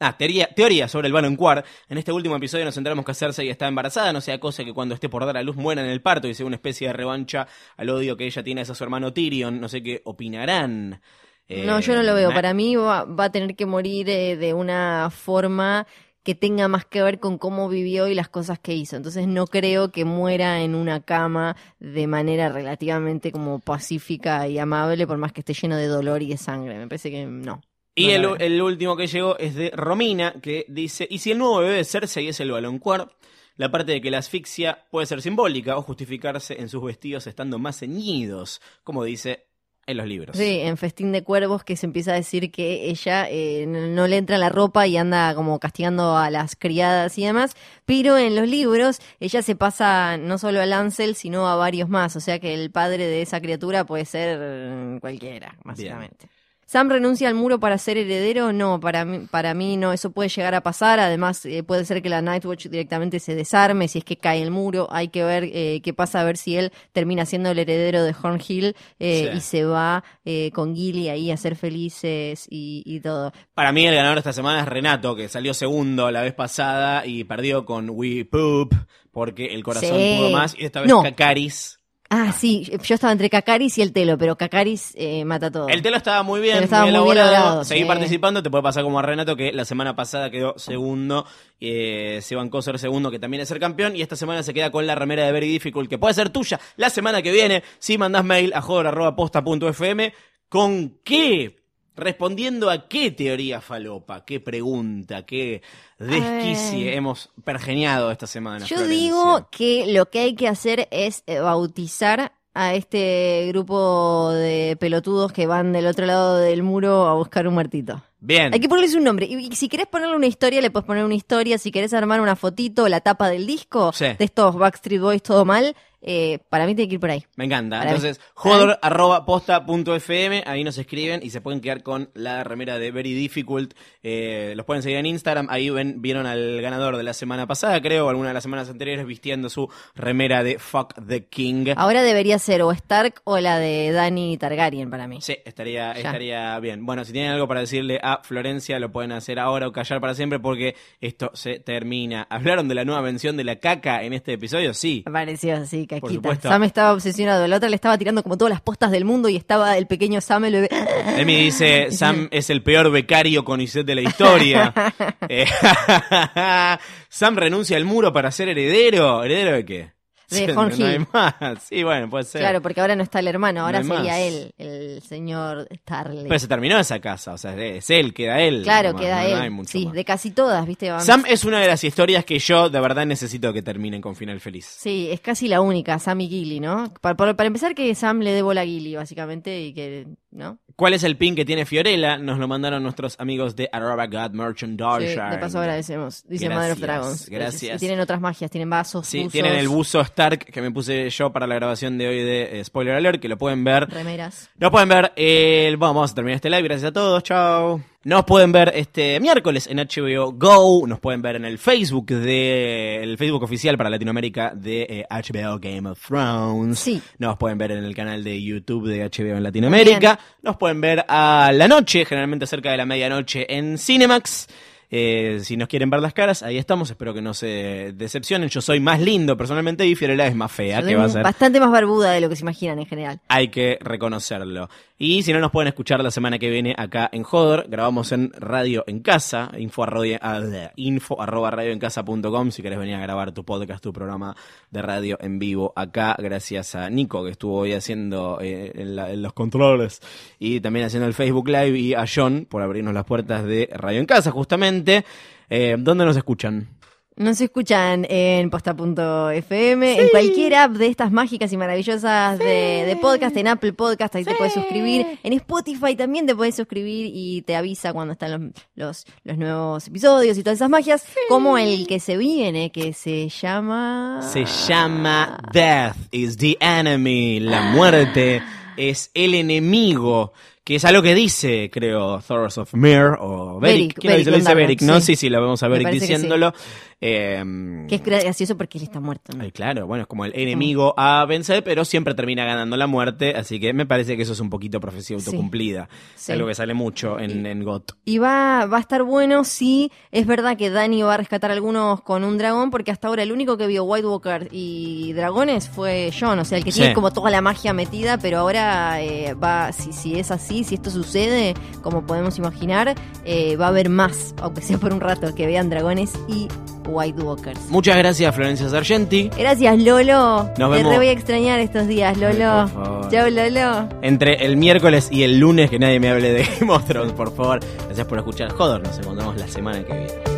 Ah, teoría, teoría sobre el Balon Quar. En este último episodio nos enteramos que Cersei está embarazada, no sea cosa que cuando esté por dar a luz muera en el parto y sea una especie de revancha al odio que ella tiene hacia su hermano Tyrion. No sé qué opinarán. No, Eh, yo no lo veo. Para mí va, va a tener que morir eh, de una forma que tenga más que ver con cómo vivió y las cosas que hizo. Entonces no creo que muera en una cama de manera relativamente como pacífica y amable, por más que esté lleno de dolor y de sangre. Me parece que no. Y No el, último que llegó es de Romina, que dice, ¿y si el nuevo bebé de Cersei es el baloncuar? La parte de que la asfixia puede ser simbólica o justificarse en sus vestidos estando más ceñidos, como dice en los libros. Sí, en Festín de Cuervos que se empieza a decir que ella eh, no le entra la ropa y anda como castigando a las criadas y demás, pero en los libros ella se pasa no solo a Lancel, sino a varios más, o sea que el padre de esa criatura puede ser eh, cualquiera, básicamente. Sam renuncia al muro para ser heredero, no, para mí, para mí no, eso puede llegar a pasar, además eh, puede ser que la Nightwatch directamente se desarme si es que cae el muro, hay que ver eh, qué pasa, a ver si él termina siendo el heredero de Hornhill eh, Sí. y se va eh, con Gilly ahí a ser felices y, y todo. Para mí el ganador de esta semana es Renato, que salió segundo la vez pasada y perdió con We Poop, porque el corazón Sí. pudo más, y esta vez No. Kakaris. Ah, sí, yo estaba entre Kakaris y el Telo, pero Kakaris eh, mata todo. El telo estaba muy bien, estaba muy muy bien elaborado. logrado, Seguí sí. participando, te puede pasar como a Renato, que la semana pasada quedó segundo. Eh, se bancó ser segundo, que también es ser campeón. Y esta semana se queda con la remera de Very Difficult, que puede ser tuya la semana que viene. Si mandás mail a joder.posta.fm. ¿Con qué? Respondiendo a qué teoría falopa, qué pregunta, qué desquicie hemos pergeniado esta semana. Yo Florencia. digo que lo que hay que hacer es eh, bautizar a este grupo de pelotudos que van del otro lado del muro a buscar un muertito. Bien. Hay que ponerles un nombre. Y, y si querés ponerle una historia, le puedes poner una historia. Si querés armar una fotito, la tapa del disco Sí. de estos Backstreet Boys todo mal, eh, para mí tiene que ir por ahí. Me encanta. Para. Entonces, joder, arroba posta punto fm, ahí nos escriben y se pueden quedar con la remera de Very Difficult. Eh, los pueden seguir en Instagram. Ahí ven, vieron al ganador de la semana pasada, creo, o alguna de las semanas anteriores, vistiendo su remera de Fuck the King. Ahora debería ser o Stark o la de Dani Targaryen para mí. Sí, estaría, Ya. estaría bien. Bueno, si tienen algo para decirle a Florencia, lo pueden hacer ahora o callar para siempre porque esto se termina. ¿Hablaron de la nueva mención de la caca en este episodio? Sí. Me pareció así, caquita. Sam estaba obsesionado. La otra le estaba tirando como todas las postas del mundo y estaba el pequeño Sam, el bebé. Emi dice, Sam es el peor becario con Iset de la historia. Eh, Sam renuncia al muro para ser heredero. ¿Heredero de qué? De no hay más. Sí, bueno, puede ser. Claro, porque ahora no está el hermano, ahora No sería más. él, el señor Starley. Pero se terminó esa casa, o sea, es él, queda él. claro, queda no, él. sí, más. de casi todas, ¿viste? Van- Sam es una de las historias que yo de verdad necesito que terminen con final feliz. Sí, es casi la única, Sam y Gilly, ¿no? Para, para- para empezar, que Sam le dé bola a Gilly, básicamente, y que, ¿no? ¿Cuál es el pin que tiene Fiorella? Nos lo mandaron nuestros amigos de Arroba God Sí, Merchandise. de paso agradecemos. Dice Gracias, Mother of Dragons. gracias. Y tienen otras magias, tienen vasos, Sí, buzos, tienen el buzo Stark que me puse yo para la grabación de hoy de eh, Spoiler Alert, que lo pueden ver. remeras. Nos pueden ver. Bueno, vamos a terminar este live, gracias a todos, chao. Nos pueden ver este miércoles en HBO Go, nos pueden ver en el Facebook de el Facebook oficial para Latinoamérica de eh, HBO Game of Thrones. Sí. Nos pueden ver en el canal de YouTube de HBO en Latinoamérica. Nos pueden ver a la noche, generalmente cerca de la medianoche en Cinemax. Eh, si nos quieren ver las caras, ahí estamos. Espero que no se decepcionen. Yo soy más lindo personalmente y Fiorella es más fea, que va a ser Bastante más barbuda de lo que se imaginan en general. hay que reconocerlo. Y si no nos pueden escuchar la semana que viene acá en Joder, grabamos en Radio en Casa, info, arroba, ah, info arroba radioencasa.com si querés venir a grabar tu podcast, tu programa de radio en vivo acá, gracias a Nico que estuvo hoy haciendo eh, en, la- en los controles y también haciendo el Facebook Live y a John por abrirnos las puertas de Radio en Casa justamente. Eh, ¿Dónde nos escuchan? Nos escuchan en posta.fm, en cualquier app de estas mágicas y maravillosas de, de podcast, en Apple Podcast, ahí te puedes suscribir. En Spotify también te puedes suscribir y te avisa cuando están los, los, los nuevos episodios y todas esas magias, como el que se viene, que se llama... Se llama Death is the enemy. La muerte es el enemigo. Que es algo que dice, creo, Thoros of Mir o Beric. Beric, ¿Quién lo dice? Lo Beric dice Beric, ¿no? Sí, sí. sí, lo vemos a Beric parece que sí. diciéndolo. Eh, Que es gracioso porque él está muerto. ¿no? Ay, claro, bueno, es como el enemigo a vencer, pero siempre termina ganando la muerte, así que me parece que eso es un poquito profecía autocumplida. Sí. algo que sale mucho en, en GOT. Y va, va a estar bueno si es verdad que Dani va a rescatar algunos con un dragón, porque hasta ahora el único que vio White Walker y dragones fue John, o sea, el que tiene como toda la magia metida, pero ahora eh, va, si, si es así, si esto sucede, como podemos imaginar, eh, va a haber más, aunque sea por un rato, que vean dragones y White Walkers. Muchas gracias, Florencia Sargenti. Gracias, Lolo. Nos Te vemos. re voy a extrañar estos días, Lolo. Ay, por favor. Chao, Lolo. Entre el miércoles y el lunes que nadie me hable de Game of Thrones, por favor. Gracias por escuchar. Joder, nos encontramos la semana que viene.